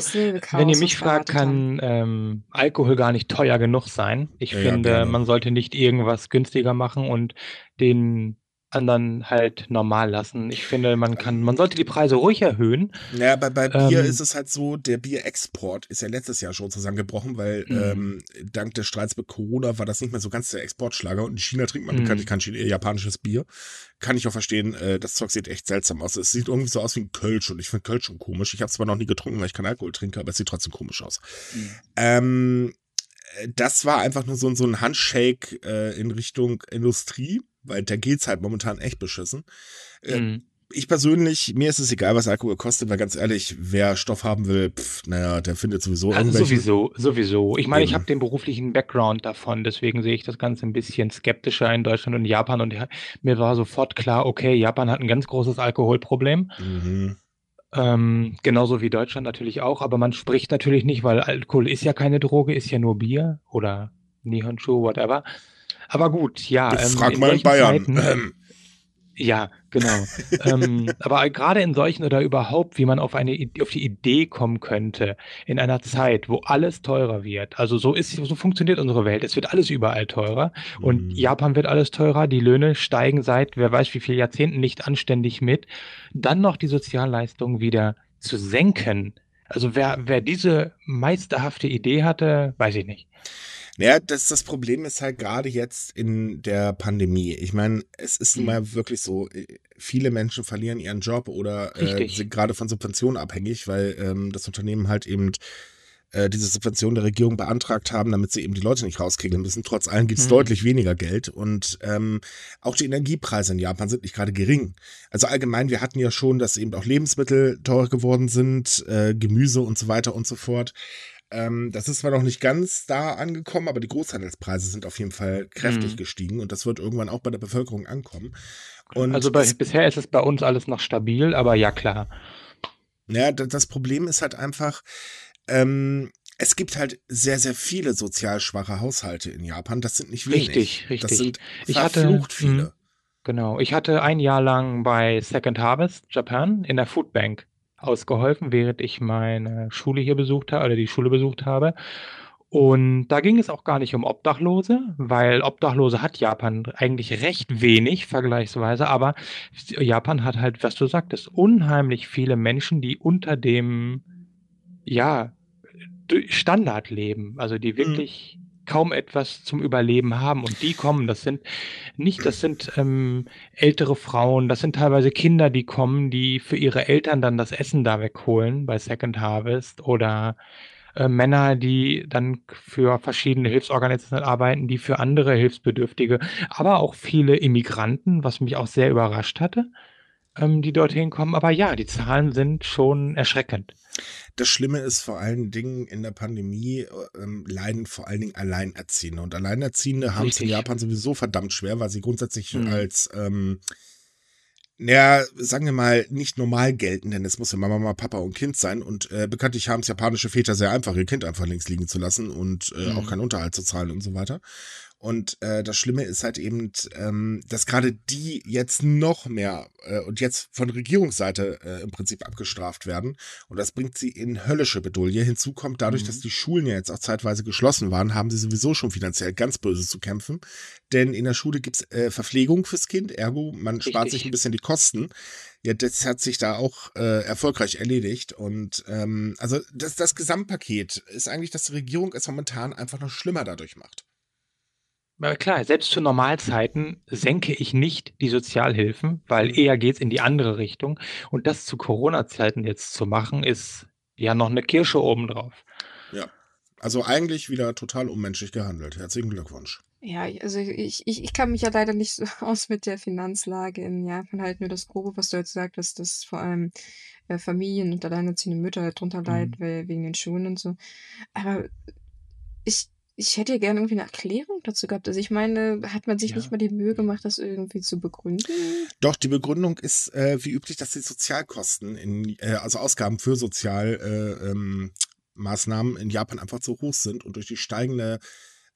Wenn ihr mich fragt, kann ähm, Alkohol gar nicht teuer genug sein. Ich Ja, ja, finde, gerne. man sollte nicht irgendwas günstiger machen und den anderen halt normal lassen. Ich finde, man kann, man sollte die Preise ruhig erhöhen. Naja, bei, bei Bier Ähm, ist es halt so, der Bierexport ist ja letztes Jahr schon zusammengebrochen, weil Mhm. ähm, dank des Streits mit Corona war das nicht mehr so ganz der Exportschlager und in China trinkt man Mhm. bekanntlich kein Chine- japanisches Bier. Kann ich auch verstehen, äh, das Zeug sieht echt seltsam aus. Es sieht irgendwie so aus wie ein Kölsch und ich finde Kölsch schon komisch. Ich habe zwar noch nie getrunken, weil ich keinen Alkohol trinke, aber es sieht trotzdem komisch aus. Ähm, äh, das war einfach nur so, so ein Handshake äh, in Richtung Industrie, weil da geht's halt momentan echt beschissen. Äh, Mhm. ich persönlich, mir ist es egal, was Alkohol kostet, weil ganz ehrlich, wer Stoff haben will, pff, naja, der findet sowieso Also irgendwelche. sowieso, sowieso. Ich meine, ich habe den beruflichen Background davon, deswegen sehe ich das Ganze ein bisschen skeptischer in Deutschland und Japan und mir war sofort klar, okay, Japan hat ein ganz großes Alkoholproblem. Mhm. Ähm, genauso wie Deutschland natürlich auch, aber man spricht natürlich nicht, weil Alkohol ist ja keine Droge, ist ja nur Bier oder Nihonshu, whatever. Aber gut, ja. ähm, Frag in mal in Bayern. Zeiten- Ähm, ja, genau. *laughs* ähm, aber gerade in solchen oder überhaupt, wie man auf eine auf die Idee kommen könnte, in einer Zeit, wo alles teurer wird. Also so ist, so funktioniert unsere Welt. Es wird alles überall teurer und Mhm. Japan wird alles teurer. Die Löhne steigen seit wer weiß wie viel Jahrzehnten nicht anständig mit. Dann noch die Sozialleistungen wieder zu senken. Also wer, wer diese meisterhafte Idee hatte, weiß ich nicht. Naja, das, das Problem ist halt gerade jetzt in der Pandemie. Ich meine, es ist nun Mhm. mal wirklich so, äh, viele Menschen verlieren ihren Job oder äh, sind gerade von Subventionen abhängig, weil ähm, das Unternehmen halt eben äh, diese Subvention der Regierung beantragt haben, damit sie eben die Leute nicht rauskriegen müssen. Trotz allem gibt es Mhm. deutlich weniger Geld und ähm, auch die Energiepreise in Japan sind nicht gerade gering. Also allgemein, wir hatten ja schon, dass eben auch Lebensmittel teurer geworden sind, äh, Gemüse und so weiter und so fort. Ähm, das ist zwar noch nicht ganz da angekommen, aber die Großhandelspreise sind auf jeden Fall kräftig Mhm. gestiegen und das wird irgendwann auch bei der Bevölkerung ankommen. Und Also bei, bisher ist es bei uns alles noch stabil, aber ja klar. Ja, da- das Problem ist halt einfach, ähm, es gibt halt sehr, sehr viele sozial schwache Haushalte in Japan. Das sind nicht wenig. Richtig, richtig. Das sind Ich hatte- verflucht viele. mhm. Genau. Ich hatte ein Jahr lang bei Second Harvest Japan in der Food Bank ausgeholfen, während ich meine Schule hier besucht habe oder die Schule besucht habe. Und da ging es auch gar nicht um Obdachlose, weil Obdachlose hat Japan eigentlich recht wenig vergleichsweise, aber Japan hat halt, was du sagtest, unheimlich viele Menschen, die unter dem, ja, Standard leben, also die wirklich kaum etwas zum Überleben haben. Und die kommen, das sind nicht, das sind ähm, ältere Frauen, das sind teilweise Kinder, die kommen, die für ihre Eltern dann das Essen da wegholen bei Second Harvest oder äh, Männer, die dann für verschiedene Hilfsorganisationen arbeiten, die für andere Hilfsbedürftige, aber auch viele Immigranten, was mich auch sehr überrascht hatte, ähm, die dorthin kommen. Aber ja, die Zahlen sind schon erschreckend. Das Schlimme ist vor allen Dingen in der Pandemie ähm, leiden vor allen Dingen Alleinerziehende. Und Alleinerziehende haben es in. Japan sowieso verdammt schwer, weil sie grundsätzlich Mhm. als, ähm, naja, sagen wir mal, nicht normal gelten, denn es muss ja Mama, Papa und Kind sein. Und äh, bekanntlich haben es japanische Väter sehr einfach, ihr Kind einfach links liegen zu lassen und äh, Mhm. auch keinen Unterhalt zu zahlen und so weiter. Und äh, das Schlimme ist halt eben, ähm, dass gerade die jetzt noch mehr äh, und jetzt von Regierungsseite äh, im Prinzip abgestraft werden. Und das bringt sie in höllische Bedouille. Hinzu kommt dadurch, Mhm. dass die Schulen ja jetzt auch zeitweise geschlossen waren, haben sie sowieso schon finanziell ganz böse zu kämpfen. Denn in der Schule gibt's äh, Verpflegung fürs Kind, ergo man spart Richtig. sich ein bisschen die Kosten. Ja, das hat sich da auch äh, erfolgreich erledigt. Und ähm, also das, das Gesamtpaket ist eigentlich, dass die Regierung es momentan einfach noch schlimmer dadurch macht. Aber klar, selbst zu Normalzeiten senke ich nicht die Sozialhilfen, weil Mhm. eher geht's in die andere Richtung. Und das zu Corona-Zeiten jetzt zu machen, ist ja noch eine Kirsche obendrauf. Ja. Also eigentlich wieder total unmenschlich gehandelt. Herzlichen Glückwunsch. Ja, also ich, ich, ich kann mich ja leider nicht so *laughs* aus mit der Finanzlage in Japan halt nur das Grobe, was du jetzt sagtest, dass vor allem äh, Familien und alleinerziehende Mütter halt drunter leiden, weil, wegen den Schulen und so. Aber ich, ich hätte ja gerne irgendwie eine Erklärung dazu gehabt. Also ich meine, hat man sich Ja. nicht mal die Mühe gemacht, das irgendwie zu begründen? Doch, die Begründung ist äh, wie üblich, dass die Sozialkosten, in, äh, also Ausgaben für Sozialmaßnahmen äh, ähm, in Japan einfach zu hoch sind und durch die steigende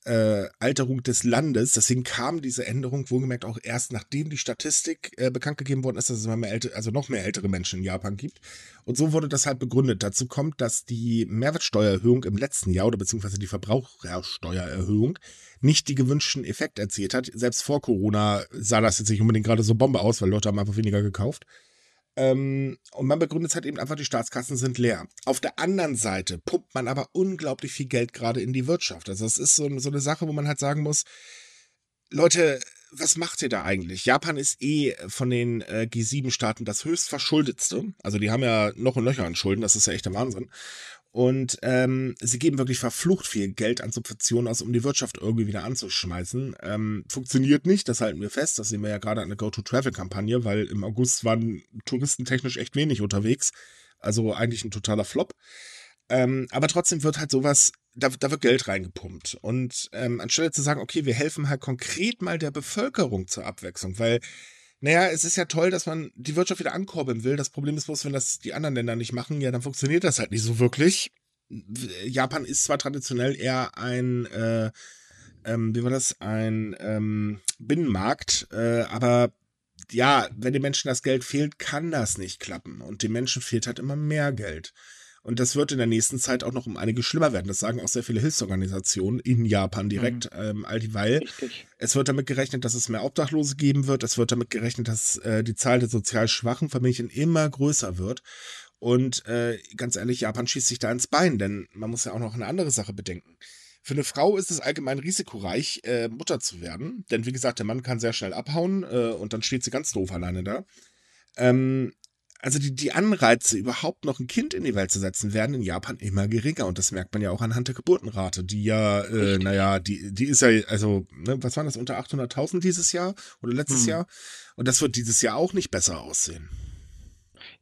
äh, Alterung des Landes, deswegen kam diese Änderung wohlgemerkt auch erst nachdem die Statistik äh, bekannt gegeben worden ist, dass es immer mehr ältere, also noch mehr ältere Menschen in Japan gibt. Und so wurde das halt begründet. Dazu kommt, dass die Mehrwertsteuererhöhung im letzten Jahr oder beziehungsweise die Verbrauchersteuererhöhung nicht die gewünschten Effekte erzielt hat. Selbst vor Corona sah das jetzt nicht unbedingt gerade so Bombe aus, weil Leute haben einfach weniger gekauft. Ähm, und man begründet es halt eben einfach, die Staatskassen sind leer. Auf der anderen Seite pumpt man aber unglaublich viel Geld gerade in die Wirtschaft. Also es ist so, so eine Sache, wo man halt sagen muss, Leute, was macht ihr da eigentlich? Japan ist eh von den äh, G7-Staaten das höchst verschuldetste. Also die haben ja noch und Löcher an Schulden, das ist ja echt der Wahnsinn. Und ähm, sie geben wirklich verflucht viel Geld an Subventionen aus, um die Wirtschaft irgendwie wieder anzuschmeißen. Ähm, funktioniert nicht, das halten wir fest. Das sehen wir ja gerade an der Go-to-Travel-Kampagne, weil im August waren touristentechnisch echt wenig unterwegs. Also eigentlich ein totaler Flop. Ähm, aber trotzdem wird halt sowas, da, da wird Geld reingepumpt. Und ähm, anstelle zu sagen, okay, wir helfen halt konkret mal der Bevölkerung zur Abwechslung, weil naja, es ist ja toll, dass man die Wirtschaft wieder ankurbeln will. Das Problem ist bloß, wenn das die anderen Länder nicht machen, ja, dann funktioniert das halt nicht so wirklich. Japan ist zwar traditionell eher ein, äh, ähm, wie war das, ein ähm, Binnenmarkt, äh, aber ja, wenn den Menschen das Geld fehlt, kann das nicht klappen. Und den Menschen fehlt halt immer mehr Geld. Und das wird in der nächsten Zeit auch noch um einige schlimmer werden. Das sagen auch sehr viele Hilfsorganisationen in Japan direkt, mhm. ähm, all dieweil. Richtig. Es wird damit gerechnet, dass es mehr Obdachlose geben wird. Es wird damit gerechnet, dass äh, die Zahl der sozial schwachen Familien immer größer wird. Und äh, ganz ehrlich, Japan schießt sich da ins Bein, denn man muss ja auch noch eine andere Sache bedenken. Für eine Frau ist es allgemein risikoreich, äh, Mutter zu werden. Denn wie gesagt, der Mann kann sehr schnell abhauen äh, und dann steht sie ganz doof alleine da. Ähm, also die, die Anreize, überhaupt noch ein Kind in die Welt zu setzen, werden in Japan immer geringer. Und das merkt man ja auch anhand der Geburtenrate, die ja, äh, naja, die, die ist ja, also, ne, was waren das, unter 800.000 dieses Jahr oder letztes Hm. Jahr? Und das wird dieses Jahr auch nicht besser aussehen.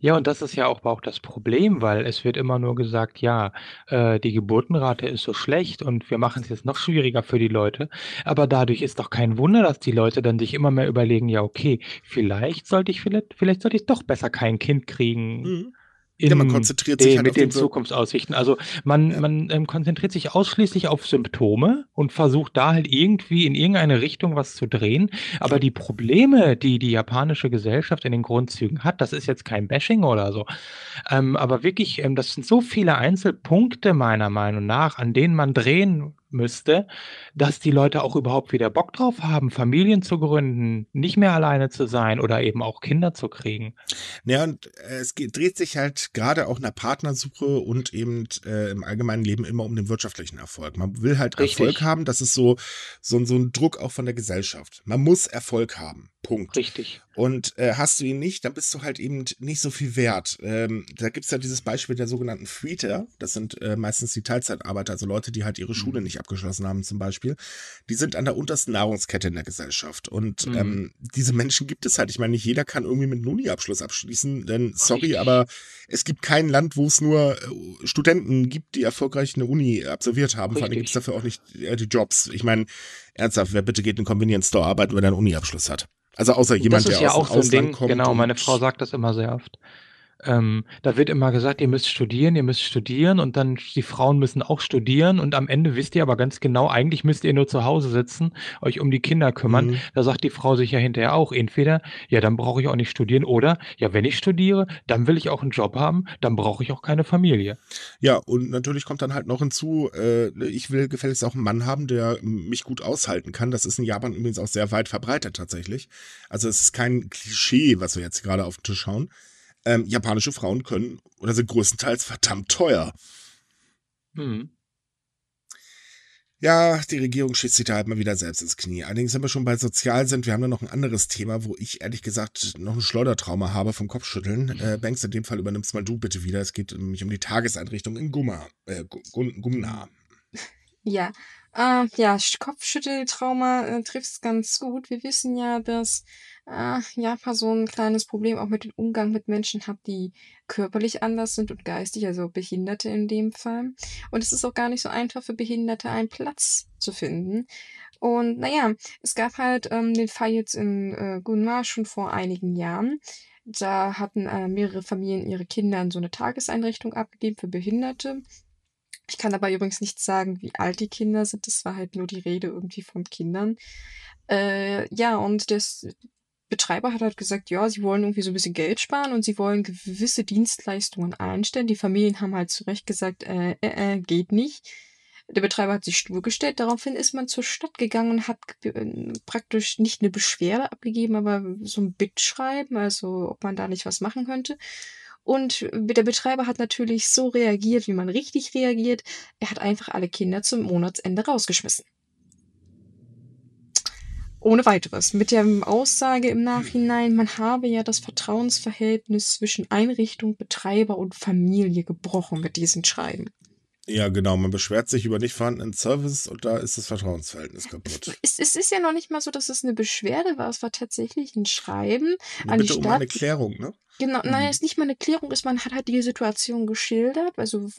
Ja, und das ist ja auch auch das Problem, weil es wird immer nur gesagt, ja, äh, die Geburtenrate ist so schlecht und wir machen es jetzt noch schwieriger für die Leute. Aber dadurch ist doch kein Wunder, dass die Leute dann sich immer mehr überlegen, ja, okay, vielleicht sollte ich vielleicht, vielleicht sollte ich doch besser kein Kind kriegen. Mhm. In Ja, man konzentriert sich den, halt mit auf den den Zukunftsaussichten. Also man, Ja. man ähm, konzentriert sich ausschließlich auf Symptome und versucht da halt irgendwie in irgendeine Richtung was zu drehen. Aber die Probleme, die die japanische Gesellschaft in den Grundzügen hat, das ist jetzt kein Bashing oder so. Ähm, aber wirklich, ähm, das sind so viele Einzelpunkte meiner Meinung nach, an denen man drehen müsste, dass die Leute auch überhaupt wieder Bock drauf haben, Familien zu gründen, nicht mehr alleine zu sein oder eben auch Kinder zu kriegen. Ja, und äh, es geht, dreht sich halt gerade auch in der Partnersuche und eben äh, im allgemeinen Leben immer um den wirtschaftlichen Erfolg. Man will halt Richtig. Erfolg haben, das ist so, so, so ein Druck auch von der Gesellschaft. Man muss Erfolg haben. Punkt. Richtig. Und äh, hast du ihn nicht, dann bist du halt eben nicht so viel wert. Ähm, da gibt's ja dieses Beispiel der sogenannten Freeter. Das sind äh, meistens die Teilzeitarbeiter, also Leute, die halt ihre Schule nicht abgeschlossen haben zum Beispiel. Die sind an der untersten Nahrungskette in der Gesellschaft. Und Mhm. ähm, diese Menschen gibt es halt. Ich meine, nicht jeder kann irgendwie mit einem Uni-Abschluss abschließen, denn sorry, Richtig. aber es gibt kein Land, wo es nur äh, Studenten gibt, die erfolgreich eine Uni absolviert haben. Vor allem Richtig. gibt's dafür auch nicht äh, die Jobs. Ich meine, ernsthaft, wer bitte geht in den Convenience Store arbeiten, wenn er einen Uni-Abschluss hat? Also außer jemand, der ja aus auch dem so Ausland Ding, kommt. genau, meine Frau sagt das immer sehr oft. Ähm, da wird immer gesagt, ihr müsst studieren, ihr müsst studieren und dann die Frauen müssen auch studieren und am Ende wisst ihr aber ganz genau, eigentlich müsst ihr nur zu Hause sitzen, euch um die Kinder kümmern. Mhm. Da sagt die Frau sich ja hinterher auch, entweder, ja, dann brauche ich auch nicht studieren oder, ja, wenn ich studiere, dann will ich auch einen Job haben, dann brauche ich auch keine Familie. Ja, und natürlich kommt dann halt noch hinzu, äh, ich will gefälligst auch einen Mann haben, der mich gut aushalten kann. Das ist in Japan übrigens auch sehr weit verbreitet tatsächlich. Also es ist kein Klischee, was wir jetzt gerade auf den Tisch hauen. Ähm, japanische Frauen können oder sind größtenteils verdammt teuer. Hm. Ja, die Regierung schießt sich da halt mal wieder selbst ins Knie. Allerdings, wenn wir schon bei Sozial sind, wir haben da noch ein anderes Thema, wo ich ehrlich gesagt noch ein Schleudertrauma habe vom Kopfschütteln. Äh, Banks, in dem Fall übernimmst mal du bitte wieder. Es geht nämlich um die Tageseinrichtung in Gumma, äh, Gumna. *laughs* Ja, äh, ja, Kopfschütteltrauma äh, trifft es ganz gut. Wir wissen ja, dass äh, Japan so ein kleines Problem auch mit dem Umgang mit Menschen hat, die körperlich anders sind und geistig, also Behinderte in dem Fall. Und es ist auch gar nicht so einfach für Behinderte einen Platz zu finden. Und naja, es gab halt ähm, den Fall jetzt in äh, Gunma schon vor einigen Jahren. Da hatten äh, mehrere Familien ihre Kinder in so eine Tageseinrichtung abgegeben für Behinderte. Ich kann aber übrigens nicht sagen, wie alt die Kinder sind. Das war halt nur die Rede irgendwie von Kindern. Äh, ja, und das Betreiber hat halt gesagt, ja, sie wollen irgendwie so ein bisschen Geld sparen und sie wollen gewisse Dienstleistungen einstellen. Die Familien haben halt zu Recht gesagt, äh, äh, äh, geht nicht. Der Betreiber hat sich stur gestellt. Daraufhin ist man zur Stadt gegangen und hat äh, praktisch nicht eine Beschwerde abgegeben, aber so ein Bittschreiben, also ob man da nicht was machen könnte. Und der Betreiber hat natürlich so reagiert, wie man richtig reagiert. Er hat einfach alle Kinder zum Monatsende rausgeschmissen. Ohne weiteres. Mit der Aussage im Nachhinein, man habe ja das Vertrauensverhältnis zwischen Einrichtung, Betreiber und Familie gebrochen mit diesem Schreiben. Ja, genau. Man beschwert sich über nicht vorhandenen Service und da ist das Vertrauensverhältnis kaputt. Es, es ist ja noch nicht mal so, dass es eine Beschwerde war. Es war tatsächlich ein Schreiben ja, an die Stadt. um eine Klärung, ne? Genau, mhm. nein, es ist nicht mal eine Klärung, ist, man hat halt die Situation geschildert, also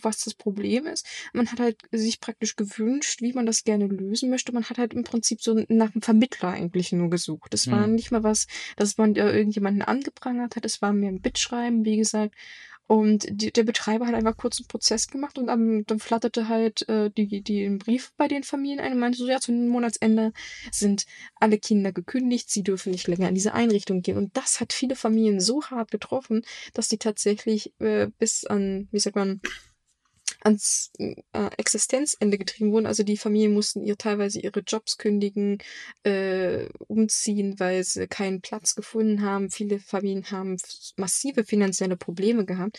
was das Problem ist. Man hat halt sich praktisch gewünscht, wie man das gerne lösen möchte. Man hat halt im Prinzip so nach einem Vermittler eigentlich nur gesucht. Es mhm. war nicht mal was, dass man irgendjemanden angeprangert hat, es war mehr ein Bittschreiben, wie gesagt. Und die, der Betreiber hat einfach kurz einen Prozess gemacht und dann, dann flatterte halt äh, die, die ein Brief bei den Familien ein und meinte so, ja, zum Monatsende sind alle Kinder gekündigt, sie dürfen nicht länger in diese Einrichtung gehen. Und das hat viele Familien so hart getroffen, dass die tatsächlich äh, bis an, wie sagt man, ans äh, Existenzende getrieben wurden. Also die Familien mussten ihr teilweise ihre Jobs kündigen, äh, umziehen, weil sie keinen Platz gefunden haben. Viele Familien haben massive finanzielle Probleme gehabt.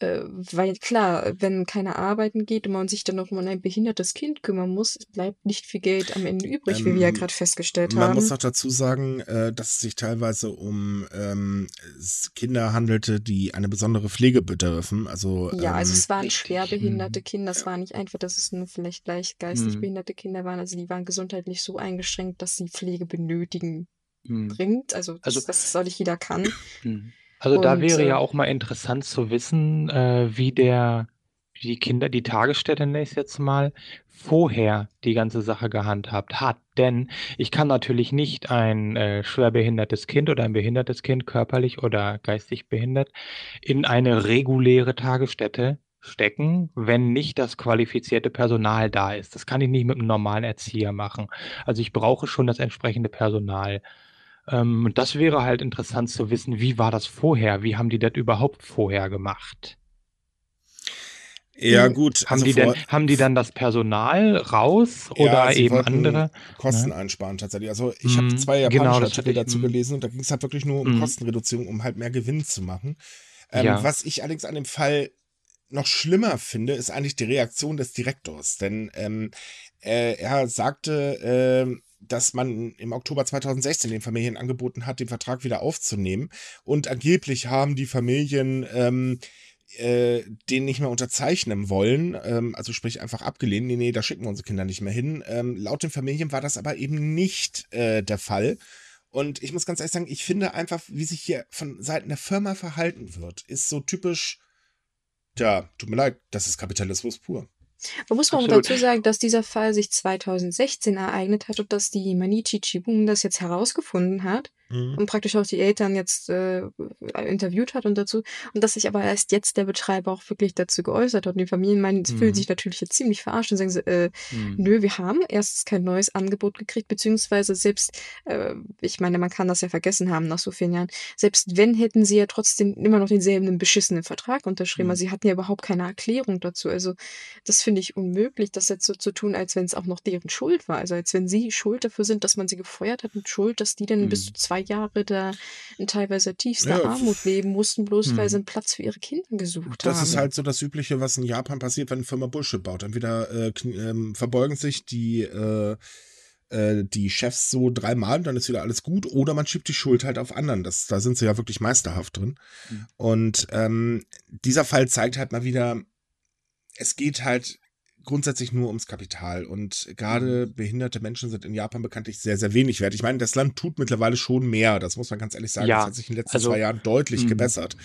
Äh, weil klar, wenn keiner arbeiten geht und man sich dann noch um ein behindertes Kind kümmern muss, bleibt nicht viel Geld am Ende übrig, ähm, wie wir ja ähm, gerade festgestellt man haben. Man muss auch dazu sagen, äh, dass es sich teilweise um ähm, Kinder handelte, die eine besondere Pflege bedürfen. Also, ja, also es ähm, waren schwerbehinderte Kinder. Es war nicht einfach, dass es nur vielleicht leicht geistig mhm. behinderte Kinder waren. Also die waren gesundheitlich so eingeschränkt, dass sie Pflege benötigen mhm. bringt. Also das, also das soll nicht jeder kann. Also da wäre ja äh auch mal interessant zu wissen, äh, wie der, wie die Kinder, die Tagesstätte nenne ich jetzt mal, vorher die ganze Sache gehandhabt hat. Denn ich kann natürlich nicht ein äh, schwerbehindertes Kind oder ein behindertes Kind, körperlich oder geistig behindert, in eine reguläre Tagesstätte stecken, wenn nicht das qualifizierte Personal da ist. Das kann ich nicht mit einem normalen Erzieher machen. Also ich brauche schon das entsprechende Personal. Ähm, das wäre halt interessant zu wissen, wie war das vorher? Wie haben die das überhaupt vorher gemacht? Ja, gut. Haben, also die, denn, haben die dann das Personal raus oder ja, eben andere? Kosten ja. einsparen tatsächlich. Also ich habe mhm. zwei japanische genau, Artikel dazu mhm. gelesen und da ging es halt wirklich nur um mm. Kostenreduzierung, um halt mehr Gewinn zu machen. Ähm, ja. Was ich allerdings an dem Fall noch schlimmer finde, ist eigentlich die Reaktion des Direktors. Denn ähm, äh, er sagte, äh, dass man im Oktober 2016 den Familien angeboten hat, den Vertrag wieder aufzunehmen. Und angeblich haben die Familien ähm, äh, den nicht mehr unterzeichnen wollen, ähm, also sprich einfach abgelehnt, nee, nee, da schicken wir unsere Kinder nicht mehr hin. Ähm, laut den Familien war das aber eben nicht äh, der Fall. Und ich muss ganz ehrlich sagen, ich finde einfach, wie sich hier von Seiten der Firma verhalten wird, ist so typisch, ja, tut mir leid, das ist Kapitalismus pur. Man muss mal dazu sagen, dass dieser Fall sich 2016 ereignet hat und dass die Manichi Chibun das jetzt herausgefunden hat mhm. und praktisch auch die Eltern jetzt äh, interviewt hat und dazu. Und dass sich aber erst jetzt der Betreiber auch wirklich dazu geäußert hat. Und die Familien meinen, sie mhm. fühlen sich natürlich jetzt ziemlich verarscht und sagen sie, äh, mhm. nö, wir haben erstens kein neues Angebot gekriegt, beziehungsweise selbst, äh, ich meine, man kann das ja vergessen haben nach so vielen Jahren, selbst wenn, hätten sie ja trotzdem immer noch denselben beschissenen Vertrag unterschrieben. Mhm. Also sie hatten ja überhaupt keine Erklärung dazu. Also das finde ich unmöglich, das jetzt so zu tun, als wenn es auch noch deren Schuld war. Also als wenn sie schuld dafür sind, dass man sie gefeuert hat und schuld, dass die dann bis mhm. zu zwei Jahre da in teilweise tiefster Ja, Armut leben mussten, bloß weil Hm. sie einen Platz für ihre Kinder gesucht Das haben. ist halt so das Übliche, was in Japan passiert, wenn eine Firma Bullshit baut. Entweder äh, ähm, verbeugen sich die, äh, äh, die Chefs so dreimal und dann ist wieder alles gut, oder man schiebt die Schuld halt auf anderen. Das, da sind sie ja wirklich meisterhaft drin. Mhm. Und ähm, dieser Fall zeigt halt mal wieder, es geht halt grundsätzlich nur ums Kapital. Und gerade behinderte Menschen sind in Japan bekanntlich sehr, sehr wenig wert. Ich meine, das Land tut mittlerweile schon mehr. Das muss man ganz ehrlich sagen. Ja, das hat sich in den letzten also, zwei Jahren deutlich mhm. gebessert.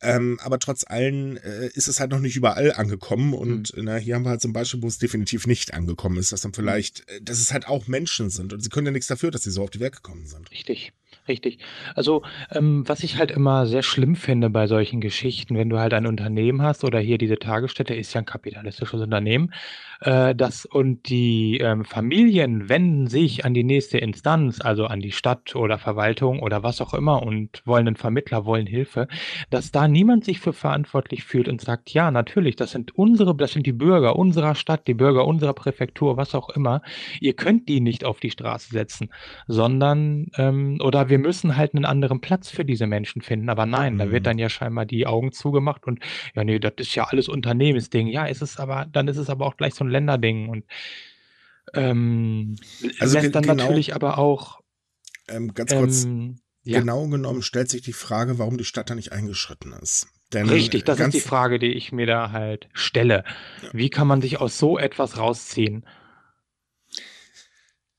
Ähm, aber trotz allem äh, ist es halt noch nicht überall angekommen. Mhm. Und na, hier haben wir halt zum Beispiel, wo es definitiv nicht angekommen ist, dass dann vielleicht, äh, dass es halt auch Menschen sind. Und sie können ja nichts dafür, dass sie so auf die Welt gekommen sind. Richtig, richtig. Also, ähm, was ich halt immer sehr schlimm finde bei solchen Geschichten, wenn du halt ein Unternehmen hast oder hier diese Tagesstätte ist ja ein kapitalistisches Unternehmen, äh, das und die ähm, Familien wenden sich an die nächste Instanz, also an die Stadt oder Verwaltung oder was auch immer und wollen einen Vermittler, wollen Hilfe, dass da niemand sich für verantwortlich fühlt und sagt, ja, natürlich, das sind unsere, das sind die Bürger unserer Stadt, die Bürger unserer Präfektur, was auch immer. Ihr könnt die nicht auf die Straße setzen, sondern ähm, oder wir müssen halt einen anderen Platz für diese Menschen finden. Aber nein, da wird Mhm. dann ja scheinbar die Augen zugemacht und ja, nee, das ist ja alles Unternehmensding. Ja, ist es aber, dann ist es aber auch gleich so ein Länderding und ähm, Also lässt dann genau, natürlich aber auch ähm, ganz kurz, ähm, ja, genau genommen stellt sich die Frage, warum die Stadt da nicht eingeschritten ist. Denn richtig, das ist die Frage, die ich mir da halt stelle. ja, Wie kann man sich aus so etwas rausziehen?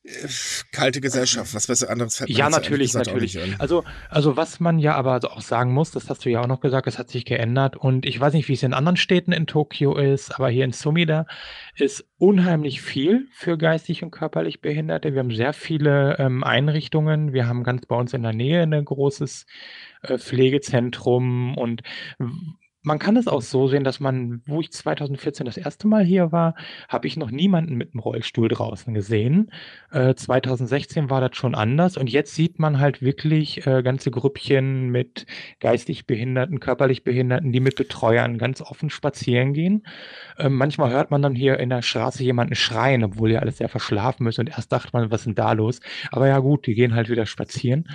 Äh, kalte Gesellschaft, was besser anderes fällt Ja, natürlich, natürlich. Also, also was man ja aber auch sagen muss, das hast du ja auch noch gesagt, es hat sich geändert und ich weiß nicht, wie es in anderen Städten in Tokio ist, aber hier in Sumida ist unheimlich viel für geistig und körperlich Behinderte. Wir haben sehr viele ähm, Einrichtungen. Wir haben ganz bei uns in der Nähe ein großes äh, Pflegezentrum und man kann es auch so sehen, dass man, wo ich 2014 das erste Mal hier war, habe ich noch niemanden mit einem Rollstuhl draußen gesehen. Äh, 2016 war das schon anders und jetzt sieht man halt wirklich äh, ganze Grüppchen mit geistig Behinderten, körperlich Behinderten, die mit Betreuern ganz offen spazieren gehen. Ähm, manchmal hört man dann hier in der Straße jemanden schreien, obwohl ja alles sehr verschlafen ist und erst dachte man, was ist denn da los? Aber ja gut, die gehen halt wieder spazieren.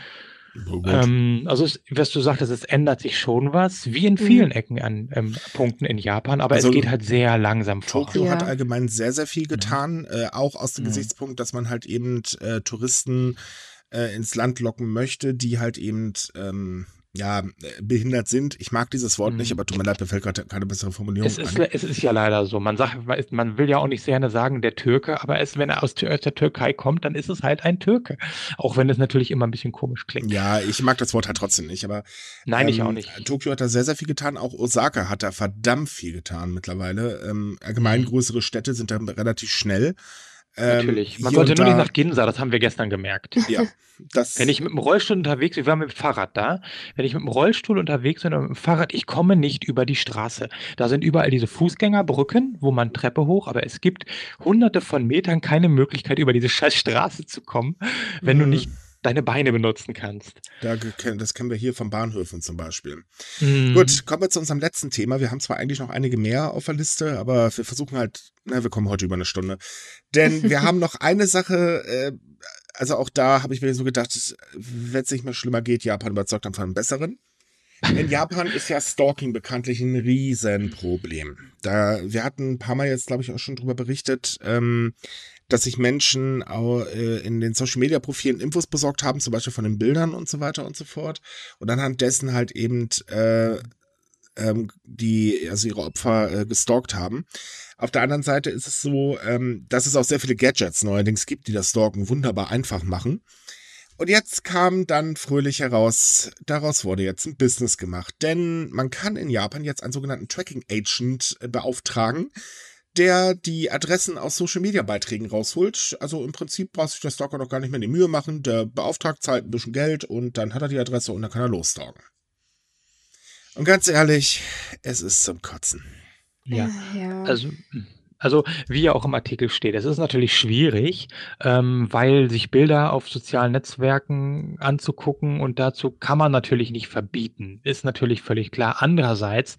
Oh. Ähm, also es, was du sagtest, es ändert sich schon was, wie in vielen Mhm. Ecken an ähm, Punkten in Japan, aber Also es geht halt sehr langsam voran. Tokio hat Ja. allgemein sehr, sehr viel Mhm. getan, äh, auch aus dem Mhm. Gesichtspunkt, dass man halt eben äh, Touristen äh, ins Land locken möchte, die halt eben ähm, ja, äh, behindert sind. Ich mag dieses Wort nicht, Mhm. aber tut mir leid, mir fällt gerade keine bessere Formulierung Es ist, ein. es ist ja leider so. Man sagt, man will ja auch nicht sehr gerne sagen, der Türke, aber es, wenn er aus, der Türkei kommt, dann ist es halt ein Türke. Auch wenn es natürlich immer ein bisschen komisch klingt. Ja, ich mag das Wort halt trotzdem nicht, aber Nein, ich auch ähm, nicht. Tokio hat da sehr, sehr viel getan. Auch Osaka hat da verdammt viel getan mittlerweile. Ähm, allgemein Mhm. größere Städte sind da relativ schnell. Ähm, Natürlich. Man sollte nur nicht nach Ginza, das haben wir gestern gemerkt. *laughs* ja, das, Wenn ich mit dem Rollstuhl unterwegs bin, wir waren mit dem Fahrrad da, wenn ich mit dem Rollstuhl unterwegs bin oder mit dem Fahrrad, ich komme nicht über die Straße. Da sind überall diese Fußgängerbrücken, wo man Treppe hoch, aber es gibt hunderte von Metern keine Möglichkeit, über diese scheiß Straße zu kommen, wenn du Mhm. nicht deine Beine benutzen kannst. da, das kennen wir hier von Bahnhöfen zum Beispiel. Mhm. Gut, kommen wir zu unserem letzten Thema. Wir haben zwar eigentlich noch einige mehr auf der Liste, aber wir versuchen halt, na, wir kommen heute über eine Stunde. Denn wir *laughs* haben noch eine Sache, äh, also auch da habe ich mir so gedacht, wenn es nicht mehr schlimmer geht, Japan überzeugt von einem besseren. In Japan ist ja Stalking bekanntlich ein Riesenproblem. Da, wir hatten ein paar Mal jetzt, glaube ich, auch schon drüber berichtet, ähm, dass sich Menschen au- äh, in den Social Media Profilen Infos besorgt haben, zum Beispiel von den Bildern und so weiter und so fort. Und anhand dessen halt eben äh, ähm, die also ihre Opfer äh, gestalkt haben. Auf der anderen Seite ist es so, ähm, dass es auch sehr viele Gadgets neuerdings gibt, die das Stalken wunderbar einfach machen. Und jetzt kam dann fröhlich heraus, daraus wurde jetzt ein Business gemacht. Denn man kann in Japan jetzt einen sogenannten Tracking Agent äh, beauftragen, der die Adressen aus Social Media Beiträgen rausholt. Also im Prinzip braucht sich der Stalker noch gar nicht mehr die Mühe machen. Der beauftragt zahlt ein bisschen Geld und dann hat er die Adresse und dann kann er losstalken. Und ganz ehrlich, es ist zum Kotzen. Ja. Ja. Also, also wie ja auch im Artikel steht, es ist natürlich schwierig, ähm, weil sich Bilder auf sozialen Netzwerken anzugucken und dazu kann man natürlich nicht verbieten, ist natürlich völlig klar. Andererseits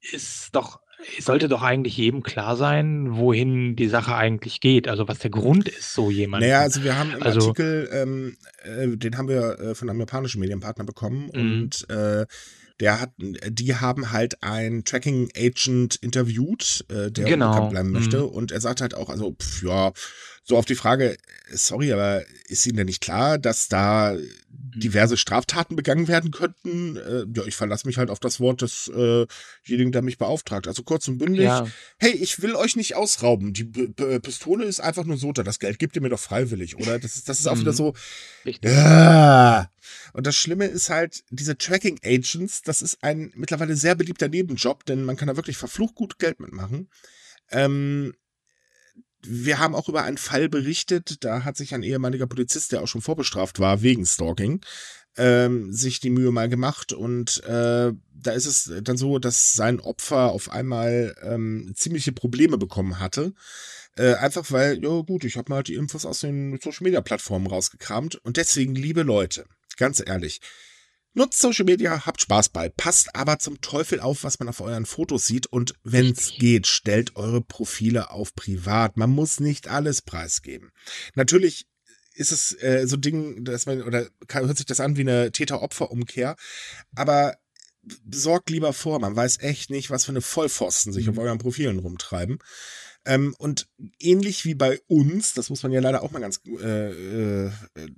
ist doch sollte doch eigentlich jedem klar sein, wohin die Sache eigentlich geht, also was der Grund ist, so jemand. Naja, also wir haben im Also Artikel, ähm, äh, den haben wir äh, von einem japanischen Medienpartner bekommen Mhm. und äh, der hat, die haben halt ein Tracking Agent interviewt, äh, der Genau, bleiben möchte mhm. und er sagt halt auch, also pf, ja, so auf die Frage, sorry, aber ist Ihnen denn nicht klar, dass da Mhm. diverse Straftaten begangen werden könnten? Äh, ja, ich verlasse mich halt auf das Wort desjenigen, der mich beauftragt. Also kurz und bündig, Ja, hey, ich will euch nicht ausrauben. Die P P Pistole ist einfach nur so da. Das Geld gebt ihr mir doch freiwillig, oder? Das ist, das ist auch wieder Mhm. so. Ja. Und das Schlimme ist halt, diese Tracking Agents, das ist ein mittlerweile sehr beliebter Nebenjob, denn man kann da wirklich verflucht gut Geld mitmachen. Ähm, wir haben auch über einen Fall berichtet, da hat sich ein ehemaliger Polizist, der auch schon vorbestraft war wegen Stalking, ähm, sich die Mühe mal gemacht. Und äh, da ist es dann so, dass sein Opfer auf einmal ähm, ziemliche Probleme bekommen hatte. Äh, einfach weil, ja gut, ich habe mal die Infos aus den Social Media Plattformen rausgekramt. Und deswegen, liebe Leute, ganz ehrlich, Nutzt Social Media, habt Spaß bei, passt aber zum Teufel auf, was man auf euren Fotos sieht und wenn es Richtig. geht, stellt eure Profile auf privat. Man muss nicht alles preisgeben. Natürlich ist es äh, so ein Ding, dass man, oder hört sich das an wie eine Täter-Opfer-Umkehr, aber sorgt lieber vor, man weiß echt nicht, was für eine Vollpfosten sich Mhm. auf euren Profilen rumtreiben. Ähm, und ähnlich wie bei uns, das muss man ja leider auch mal ganz äh, äh,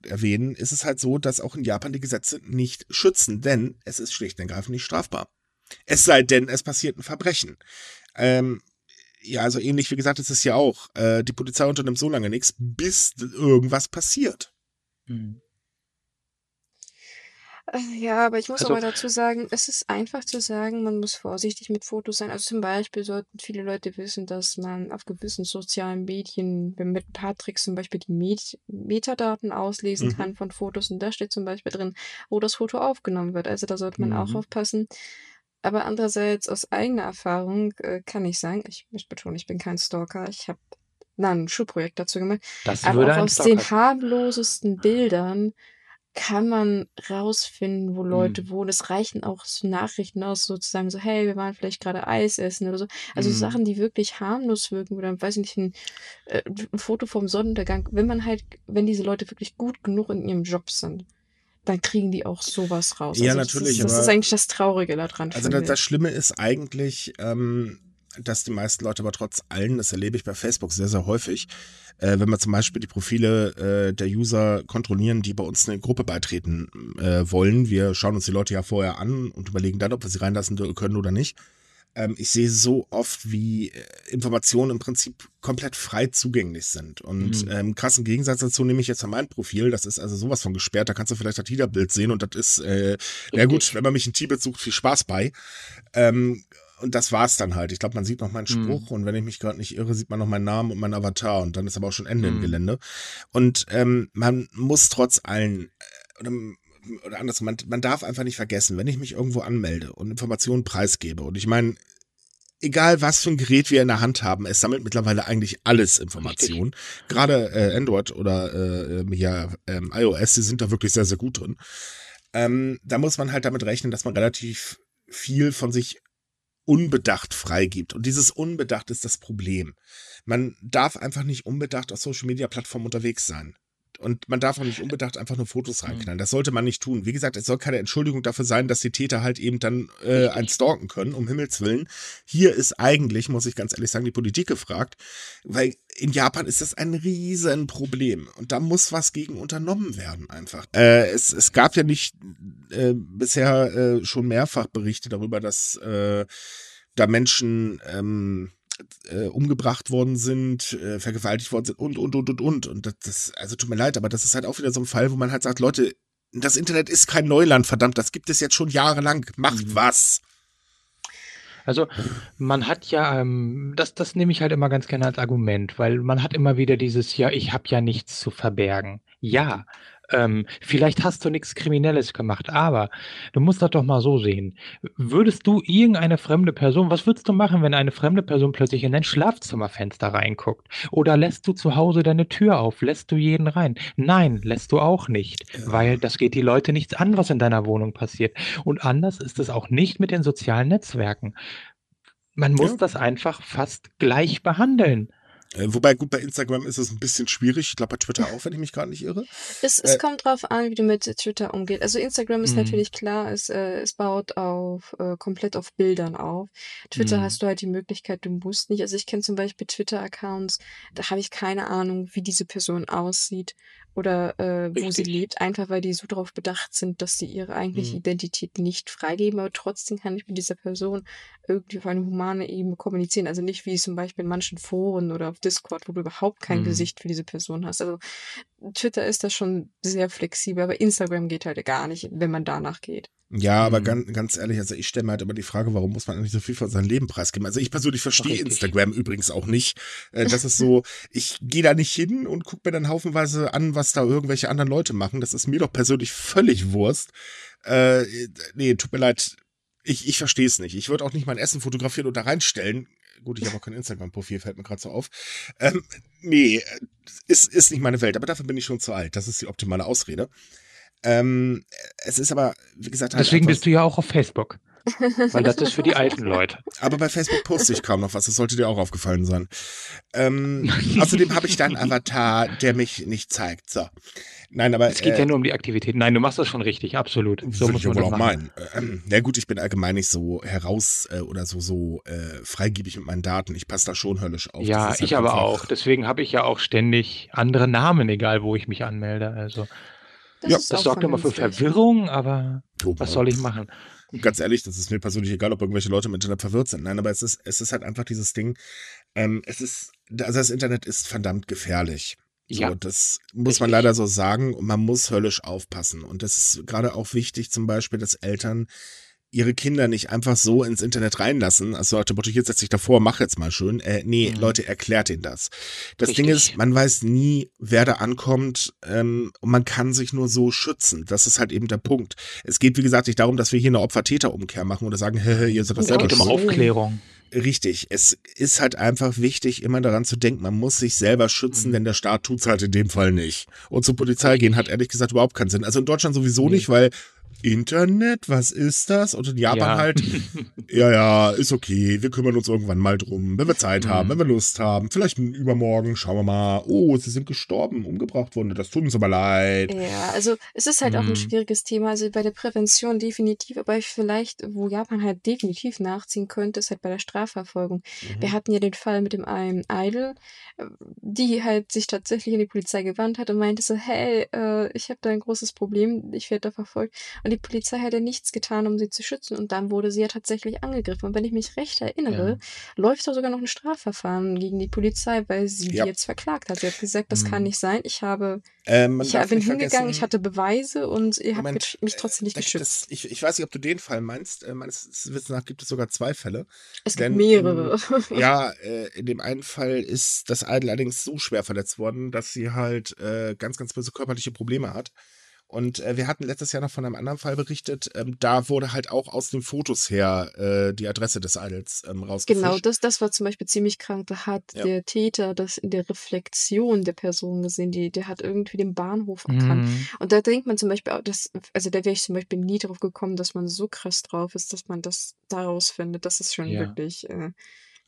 erwähnen, ist es halt so, dass auch in Japan die Gesetze nicht schützen, denn es ist schlicht und ergreifend nicht strafbar. Es sei denn, es passiert ein Verbrechen. Ähm, ja, also ähnlich wie gesagt, ist es ja auch. Äh, die Polizei unternimmt so lange nichts, bis irgendwas passiert. Mhm. Ja, aber ich muss Also aber dazu sagen, es ist einfach zu sagen, man muss vorsichtig mit Fotos sein. Also zum Beispiel sollten viele Leute wissen, dass man auf gewissen sozialen Medien wenn mit ein paar Tricks zum Beispiel die Met Metadaten auslesen Mhm. kann von Fotos. Und da steht zum Beispiel drin, wo das Foto aufgenommen wird. Also da sollte man auch Mhm. aufpassen. Aber andererseits aus eigener Erfahrung äh, kann ich sagen, ich möchte betonen, ich bin kein Stalker. Ich habe ein Schulprojekt dazu gemacht. Das Aber auch aus den Stalker harmlosesten Bildern kann man rausfinden, wo Leute Mhm. wohnen. Es reichen auch so Nachrichten aus, sozusagen so, hey, wir waren vielleicht gerade Eis essen oder so. Also Mhm. Sachen, die wirklich harmlos wirken oder, weiß ich nicht, ein, äh, ein Foto vom Sonnenuntergang. Wenn man halt, wenn diese Leute wirklich gut genug in ihrem Job sind, dann kriegen die auch sowas raus. Ja, Also das natürlich, ist, das ist eigentlich das Traurige daran, Also das, das. Schlimme ist eigentlich, ähm, dass die meisten Leute aber trotz allem, das erlebe ich bei Facebook sehr, sehr häufig, äh, wenn wir zum Beispiel die Profile äh, der User kontrollieren, die bei uns eine Gruppe beitreten äh, wollen. Wir schauen uns die Leute ja vorher an und überlegen dann, ob wir sie reinlassen können oder nicht. Ähm, ich sehe so oft, wie äh, Informationen im Prinzip komplett frei zugänglich sind. Und Mhm. ähm, krassen Gegensatz dazu nehme ich jetzt an mein Profil. Das ist also sowas von gesperrt. Da kannst du vielleicht das Twitter-Bild sehen und das ist, äh, na gut, wenn man mich in Tibet sucht, viel Spaß bei. Ähm, und das war's dann halt. Ich glaube, man sieht noch meinen Mhm. Spruch und wenn ich mich gerade nicht irre, sieht man noch meinen Namen und meinen Avatar und dann ist aber auch schon Ende im Mhm. Gelände. Und ähm, man muss trotz allen, äh, oder, oder andersrum, man, man darf einfach nicht vergessen, wenn ich mich irgendwo anmelde und Informationen preisgebe und ich meine, egal was für ein Gerät wir in der Hand haben, es sammelt mittlerweile eigentlich alles Informationen. Gerade äh, Android oder äh, ähm, ja, ähm, iOS, die sind da wirklich sehr, sehr gut drin. Ähm, da muss man halt damit rechnen, dass man relativ viel von sich unbedacht freigibt. Und dieses Unbedacht ist das Problem. Man darf einfach nicht unbedacht auf Social Media Plattformen unterwegs sein. Und man darf auch nicht unbedacht einfach nur Fotos reinknallen. Das sollte man nicht tun. Wie gesagt, es soll keine Entschuldigung dafür sein, dass die Täter halt eben dann äh, einen stalken können, um Himmels Willen. Hier ist eigentlich, muss ich ganz ehrlich sagen, die Politik gefragt, weil in Japan ist das ein Riesenproblem. Und da muss was gegen unternommen werden einfach. Äh, es, es gab ja nicht äh, bisher äh, schon mehrfach Berichte darüber, dass äh, da Menschen ähm, äh, umgebracht worden sind, äh, vergewaltigt worden sind und, und, und, und, und. Und das, das, also tut mir leid, aber das ist halt auch wieder so ein Fall, wo man halt sagt, Leute, das Internet ist kein Neuland, verdammt, das gibt es jetzt schon jahrelang. Macht Mhm. was. Also man hat ja, ähm, das, das nehme ich halt immer ganz gerne als Argument, weil man hat immer wieder dieses, ja, ich habe ja nichts zu verbergen. Ja, ähm, vielleicht hast du nichts Kriminelles gemacht, aber du musst das doch mal so sehen. Würdest du irgendeine fremde Person, was würdest du machen, wenn eine fremde Person plötzlich in dein Schlafzimmerfenster reinguckt? Oder lässt du zu Hause deine Tür auf? Lässt du jeden rein? Nein, lässt du auch nicht, weil das geht die Leute nichts an, was in deiner Wohnung passiert. Und anders ist es auch nicht mit den sozialen Netzwerken. Man muss Ja. das einfach fast gleich behandeln. Äh, wobei, gut, bei Instagram ist es ein bisschen schwierig. Ich glaube, bei Twitter auch, wenn ich mich gerade nicht irre. Es, es Äh, kommt drauf an, wie du mit Twitter umgehst. Also Instagram ist Mhm. natürlich klar, es, äh, es baut auf äh, komplett auf Bildern auf. Twitter Mhm. hast du halt die Möglichkeit, du musst nicht. Also ich kenne zum Beispiel Twitter-Accounts, da habe ich keine Ahnung, wie diese Person aussieht oder äh, wo sie lebt, einfach weil die so darauf bedacht sind, dass sie ihre eigentliche Mhm. Identität nicht freigeben, aber trotzdem kann ich mit dieser Person irgendwie auf eine humane Ebene kommunizieren. Also nicht wie zum Beispiel in manchen Foren oder auf Discord, wo du überhaupt kein Mhm. Gesicht für diese Person hast. Also Twitter ist da schon sehr flexibel, aber Instagram geht halt gar nicht, wenn man danach geht. Ja, aber Mhm. ganz, ganz ehrlich, also ich stelle mir halt immer die Frage, warum muss man eigentlich so viel von seinem Leben preisgeben? Also ich persönlich verstehe Richtig. Instagram übrigens auch nicht. Äh, Das ist so, *laughs* ich gehe da nicht hin und gucke mir dann haufenweise an, was da irgendwelche anderen Leute machen. Das ist mir doch persönlich völlig Wurst. Äh, nee, tut mir leid. Ich, ich verstehe es nicht. Ich würde auch nicht mein Essen fotografieren und da reinstellen. Gut, ich habe auch kein Instagram-Profil, fällt mir gerade so auf. Ähm, nee, ist, ist nicht meine Welt, aber dafür bin ich schon zu alt. Das ist die optimale Ausrede. Ähm, es ist aber, wie gesagt, halt Deswegen bist du ja auch auf Facebook. *laughs* Weil das ist für die alten Leute. aber bei Facebook poste ich kaum noch was. Das sollte dir auch aufgefallen sein. Ähm, *laughs* außerdem habe ich da einen Avatar, der mich nicht zeigt. So. Nein, aber. Es geht äh, ja nur um die Aktivität. Nein, du machst das schon richtig, absolut. So würde muss ich ja man wohl das auch machen. meinen. Ähm, na gut, ich bin allgemein nicht so heraus äh, oder so, so äh, freigebig mit meinen Daten. Ich passe da schon höllisch auf. Ja, Das halt ich aber einfach- auch. Deswegen habe ich ja auch ständig andere Namen, egal wo ich mich anmelde. Also Ja, ist das sorgt immer für. Verwirrung, aber Oh, was soll ich machen? Ganz ehrlich, das ist mir persönlich egal, ob irgendwelche Leute im Internet verwirrt sind. Nein, aber es ist, es ist halt einfach dieses Ding. Ähm, es ist, also das Internet ist verdammt gefährlich. So, Ja. das muss man leider so sagen und man muss höllisch aufpassen. Und das ist gerade auch wichtig, zum Beispiel, dass Eltern ihre Kinder nicht einfach so ins Internet reinlassen. Also dem Motto, hier setz dich davor, mach jetzt mal schön. Äh, nee, Mhm. Leute, erklärt ihnen das. Das Ding Richtig. ist, man weiß nie, wer da ankommt ähm, und man kann sich nur so schützen. Das ist halt eben der Punkt. Es geht, wie gesagt, nicht darum, dass wir hier eine Opfer-Täter-Umkehr machen oder sagen, hä, hä, ihr seid das selber geht um. Aufklärung. Richtig. Es ist halt einfach wichtig, immer daran zu denken, man muss sich selber schützen, Mhm. denn der Staat tut's halt in dem Fall nicht. Und zur Polizei gehen hat ehrlich gesagt überhaupt keinen Sinn. Also in Deutschland sowieso Nee. nicht, weil Internet, was ist das? Und in Japan Ja. halt, *laughs* ja, ja, ist okay, wir kümmern uns irgendwann mal drum, wenn wir Zeit Mhm. haben, wenn wir Lust haben. Vielleicht übermorgen, schauen wir mal. Oh, sie sind gestorben, umgebracht worden, das tut uns aber leid. Ja, also es ist halt auch Mhm. ein schwieriges Thema. Also bei der Prävention definitiv, aber vielleicht, wo Japan halt definitiv nachziehen könnte, ist halt bei der Strafverfolgung. Mhm. Wir hatten ja den Fall mit dem einen Idol, die halt sich tatsächlich an die Polizei gewandt hat und meinte so, hey, äh, ich habe da ein großes Problem, ich werde da verfolgt. Und die Polizei hat ja nichts getan, um sie zu schützen. Und dann wurde sie ja tatsächlich angegriffen. Und wenn ich mich recht erinnere, läuft da sogar noch ein Strafverfahren gegen die Polizei, weil sie Ja. die jetzt verklagt hat. Sie hat gesagt, das kann Mhm. nicht sein. Ich habe Ähm, ich bin hingegangen, ich hatte Beweise und ihr habt mich- trotzdem nicht geschützt. Das, ich, ich weiß nicht, ob du den Fall meinst. Äh, meines Wissens nach gibt es sogar zwei Fälle. es denn, gibt mehrere. *laughs* Ja, äh, in dem einen Fall ist das Idol allerdings so schwer verletzt worden, dass sie halt äh, ganz, ganz böse körperliche Probleme hat. Und äh, wir hatten letztes Jahr noch von einem anderen Fall berichtet. Ähm, da wurde halt auch aus den Fotos her äh, die Adresse des Idols ähm, rausgefischt. Genau, das, das war zum Beispiel ziemlich krank. Da hat Ja. der Täter das in der Reflexion der Person gesehen. Die, der hat irgendwie den Bahnhof erkannt. Mhm. Und da denkt man zum Beispiel auch, dass, also da wäre ich zum Beispiel nie drauf gekommen, dass man so krass drauf ist, dass man das daraus findet. Das ist schon Ja. wirklich, äh,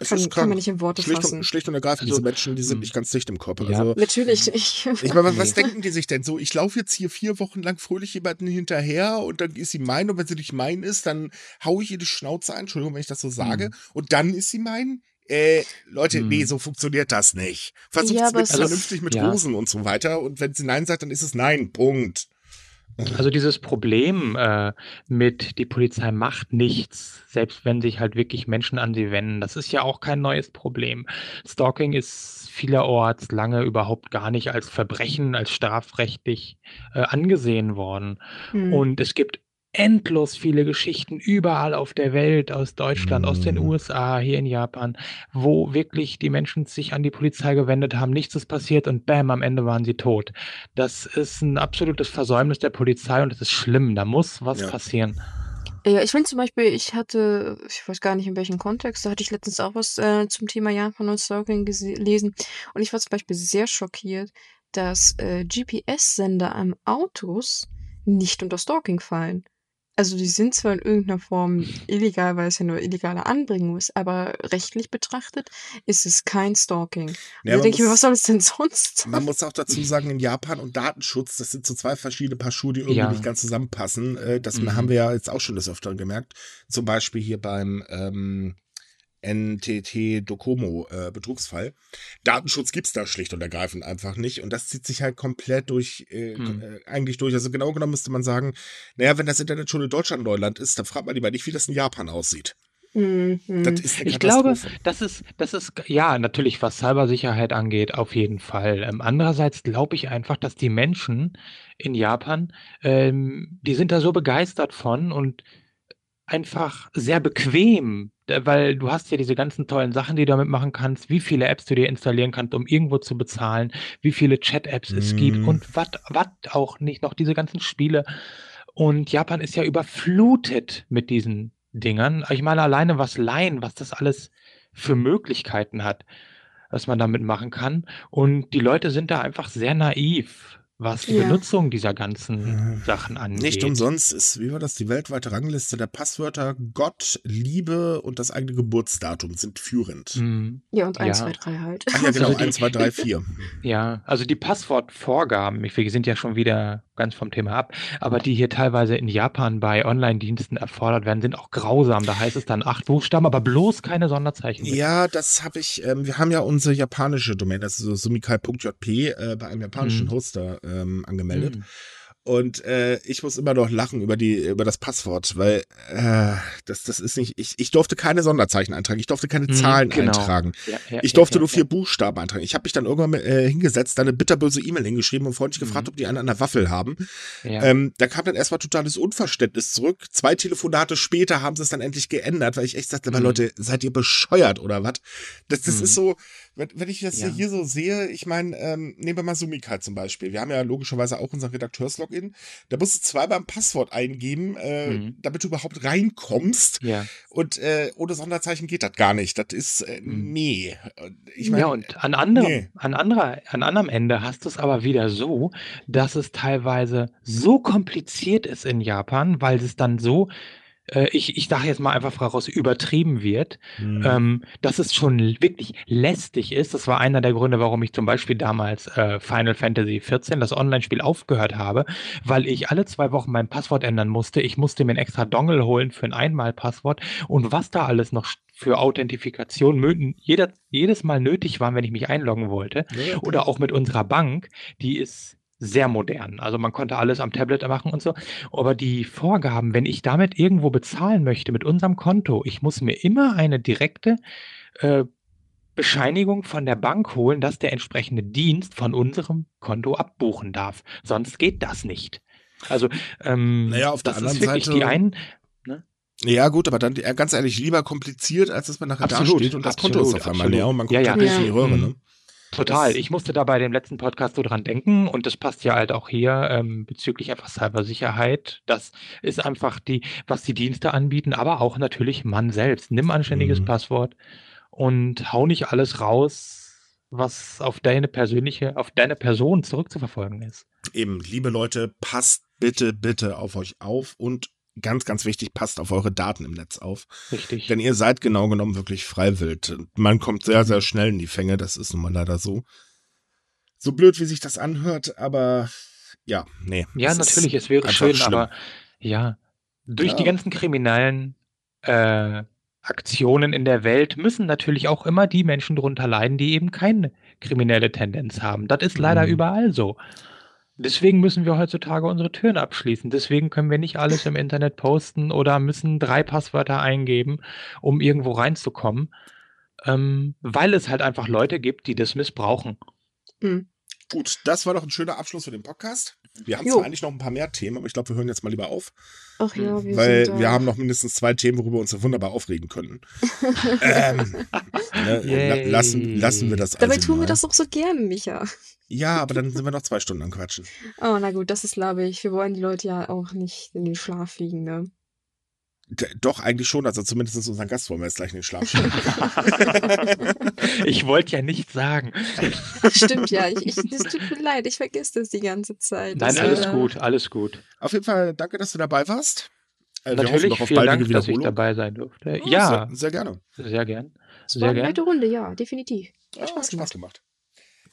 Es kann, ist kann krank. man nicht in Worte schlicht, fassen. und, schlicht und ergreifend, Also, diese Menschen, die sind hm. nicht ganz dicht im Kopf. Ja. Also, Natürlich nicht. ich meine, was, denken die sich denn so? Ich laufe jetzt hier vier Wochen lang fröhlich jemanden hinterher und dann ist sie mein und wenn sie nicht mein ist, dann hau ich ihr die Schnauze ein. Entschuldigung, wenn ich das so sage. Hm. Und dann ist sie mein. Äh, Leute, Hm. nee, so funktioniert das nicht. Versucht Ja, es mit ist- vernünftig mit ja. Rosen und so weiter. Und wenn sie Nein sagt, dann ist es Nein. Punkt. Also dieses Problem äh, mit die Polizei macht nichts, selbst wenn sich halt wirklich Menschen an sie wenden, das ist ja auch kein neues Problem. Stalking ist vielerorts lange überhaupt gar nicht als Verbrechen, als strafrechtlich äh, angesehen worden. Hm. Und es gibt endlos viele Geschichten überall auf der Welt, aus Deutschland, aus den Mhm. USA, hier in Japan, wo wirklich die Menschen sich an die Polizei gewendet haben, nichts ist passiert und bam, am Ende waren sie tot. Das ist ein absolutes Versäumnis der Polizei und es ist schlimm. Da muss was Ja. passieren. Ja, ich finde zum Beispiel, ich hatte, ich weiß gar nicht in welchem Kontext, da hatte ich letztens auch was äh, zum Thema Japan und Stalking gelesen. Und ich war zum Beispiel sehr schockiert, dass äh, GPS-Sender an Autos nicht unter Stalking fallen. Also die sind zwar in irgendeiner Form illegal, weil es ja nur illegale Anbringung ist, aber rechtlich betrachtet ist es kein Stalking. Ja, also denke ich mir, muss- was soll es denn sonst? Man muss auch dazu sagen, in Japan und Datenschutz, das sind so zwei verschiedene Paar Schuhe, die irgendwie Ja. nicht ganz zusammenpassen. Äh, Das Mhm. haben wir ja jetzt auch schon des Öfteren gemerkt. Zum Beispiel hier beim ähm, NTT Docomo äh, Betrugsfall. Datenschutz gibt's da schlicht und ergreifend einfach nicht. Und das zieht sich halt komplett durch, äh, Hm. äh, eigentlich durch. Also genau genommen müsste man sagen, naja, wenn das Internet schon in Deutschland Neuland ist, dann fragt man lieber nicht, wie das in Japan aussieht. Mhm. Das ist eine Ich glaube, das ist, das ist, ja, natürlich, was Cybersicherheit angeht, auf jeden Fall. Ähm, andererseits glaube ich einfach, dass die Menschen in Japan, ähm, die sind da so begeistert von und einfach sehr bequem, weil du hast ja diese ganzen tollen Sachen, die du damit machen kannst, wie viele Apps du dir installieren kannst, um irgendwo zu bezahlen, wie viele Chat-Apps es gibt Mm. und was auch nicht, noch diese ganzen Spiele. Und Japan ist ja überflutet mit diesen Dingern. Ich meine, alleine was Line, was das alles für Möglichkeiten hat, was man damit machen kann. Und die Leute sind da einfach sehr naiv, was die Ja. Benutzung dieser ganzen Mhm. Sachen angeht. Nicht umsonst ist, wie war das, die weltweite Rangliste der Passwörter Gott, Liebe und das eigene Geburtsdatum sind führend. Mm, Ja, und 1, Ja. 2, 3 halt. Ach ja, *laughs* genau, Also die- 1, 2, 3, 4. Ja, also die Passwortvorgaben, wir sind ja schon wieder ganz vom Thema ab, aber die hier teilweise in Japan bei Online-Diensten erfordert werden, sind auch grausam. Da heißt es dann acht Buchstaben, aber bloß keine Sonderzeichen. mit. Ja, das habe ich, ähm, wir haben ja unsere japanische Domain, das ist so sumikai.jp, äh, bei einem japanischen Mhm. Hoster ähm, angemeldet. Mm. Und äh, ich muss immer noch lachen über die über das Passwort, weil äh, das das ist nicht ich ich durfte keine Sonderzeichen eintragen, ich durfte keine Mhm, Zahlen genau. eintragen. Ja, ja, Ich durfte ja, nur vier Buchstaben eintragen. Ich habe mich dann irgendwann äh, hingesetzt, da eine bitterböse E-Mail hingeschrieben und freundlich gefragt, Mhm. ob die einen an der Waffel haben. Ähm, da kam dann erstmal totales Unverständnis zurück. Zwei Telefonate später haben sie es dann endlich geändert, weil ich echt sagte, aber Mhm. Leute, seid ihr bescheuert oder was? Das, das Mhm. ist so, wenn, wenn ich das Ja. hier so sehe, ich meine, ähm, nehmen wir mal Sumika zum Beispiel. Wir haben ja logischerweise auch unser Redakteurs-Login. Da musst du zweimal ein Passwort eingeben, äh, Mhm. damit du überhaupt reinkommst. ja. Und äh, ohne Sonderzeichen geht das gar nicht. Das ist, äh, Mhm. nee. Ich meine, ja, und an anderem, nee. an anderer, an anderem Ende hast du es aber wieder so, dass es teilweise so kompliziert ist in Japan, weil es dann so, äh, ich, ich sage jetzt mal einfach voraus, übertrieben wird, hm, ähm, dass es schon wirklich lästig ist. Das war einer der Gründe, warum ich zum Beispiel damals äh, Final Fantasy XIV, das Online-Spiel, aufgehört habe, weil ich alle zwei Wochen mein Passwort ändern musste. Ich musste mir ein extra Dongle holen für ein Einmal-Passwort und was da alles noch für Authentifikation jeder, jedes Mal nötig war, wenn ich mich einloggen wollte. ja, okay. Oder auch mit unserer Bank, die ist sehr modern. Also man konnte alles am Tablet machen und so. Aber die Vorgaben, wenn ich damit irgendwo bezahlen möchte mit unserem Konto, ich muss mir immer eine direkte äh, Bescheinigung von der Bank holen, dass der entsprechende Dienst von unserem Konto abbuchen darf. Sonst geht das nicht. Also ähm, Naja, auf der das anderen ist wirklich Seite- die einen. Ja, gut, aber dann ganz ehrlich, lieber kompliziert, als dass man nachher Absolut, dasteht und das Konto ist absolut, auf einmal absolut. leer und man guckt Ja, ja. nicht in die Ja. Röhre, Mhm. ne? Total. Ich musste da bei dem letzten Podcast so dran denken und das passt ja halt auch hier ähm, bezüglich einfach Cybersicherheit. Das ist einfach die, was die Dienste anbieten, aber auch natürlich man selbst. Nimm anständiges Mhm. Passwort und hau nicht alles raus, was auf deine persönliche, auf deine Person zurückzuverfolgen ist. Eben, liebe Leute, passt bitte, bitte auf euch auf und ganz, ganz wichtig, passt auf eure Daten im Netz auf. Richtig. Denn ihr seid genau genommen wirklich freiwillig. Man kommt sehr, sehr schnell in die Fänge, das ist nun mal leider so. So blöd, wie sich das anhört, aber ja, nee. Ja, natürlich, es wäre schön, schlimm. aber ja, durch die Ja. ganzen kriminellen äh, Aktionen in der Welt müssen natürlich auch immer die Menschen drunter leiden, die eben keine kriminelle Tendenz haben. Das ist leider Mhm. überall so. Deswegen müssen wir heutzutage unsere Türen abschließen. Deswegen können wir nicht alles im Internet posten oder müssen drei Passwörter eingeben, um irgendwo reinzukommen, ähm, weil es halt einfach Leute gibt, die das missbrauchen. Hm. Gut, das war doch ein schöner Abschluss für den Podcast. Wir haben Jo. zwar eigentlich noch ein paar mehr Themen, aber ich glaube, wir hören jetzt mal lieber auf, Ach ja, wir weil sind da. wir haben noch mindestens zwei Themen, worüber wir uns wunderbar aufregen können. *laughs* ähm, ne, lassen, lassen wir das Dabei also tun mal. wir das doch so gerne, Micha. Ja, aber dann sind wir noch zwei Stunden am Quatschen. Oh, na gut, das ist labig. Wir wollen die Leute ja auch nicht in den Schlaf wiegen, ne? Doch, eigentlich schon. Also zumindest unseren Gast wollen wir jetzt gleich in den Schlaf schicken. *laughs* Ich wollte ja nicht sagen. Stimmt, ja. Ich, ich, das tut mir leid, ich vergesse das die ganze Zeit. Nein, Das, alles gut, alles gut. Auf jeden Fall danke, dass du dabei warst. Äh, Natürlich, vielen Dank, dass ich dabei sein durfte. Ja, Sehr, sehr gerne. sehr gern. Sehr eine gern. nette Runde, ja, definitiv. Ja, Hat Spaß, Spaß Spaß gemacht.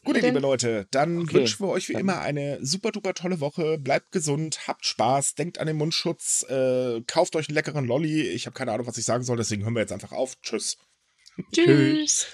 Gut, Ja, liebe Leute, dann Okay, wünschen wir euch wie dann- immer eine super duper tolle Woche. Bleibt gesund, habt Spaß, denkt an den Mundschutz, äh, kauft euch einen leckeren Lolli. Ich habe keine Ahnung, was ich sagen soll, deswegen hören wir jetzt einfach auf. Tschüss. Tschüss.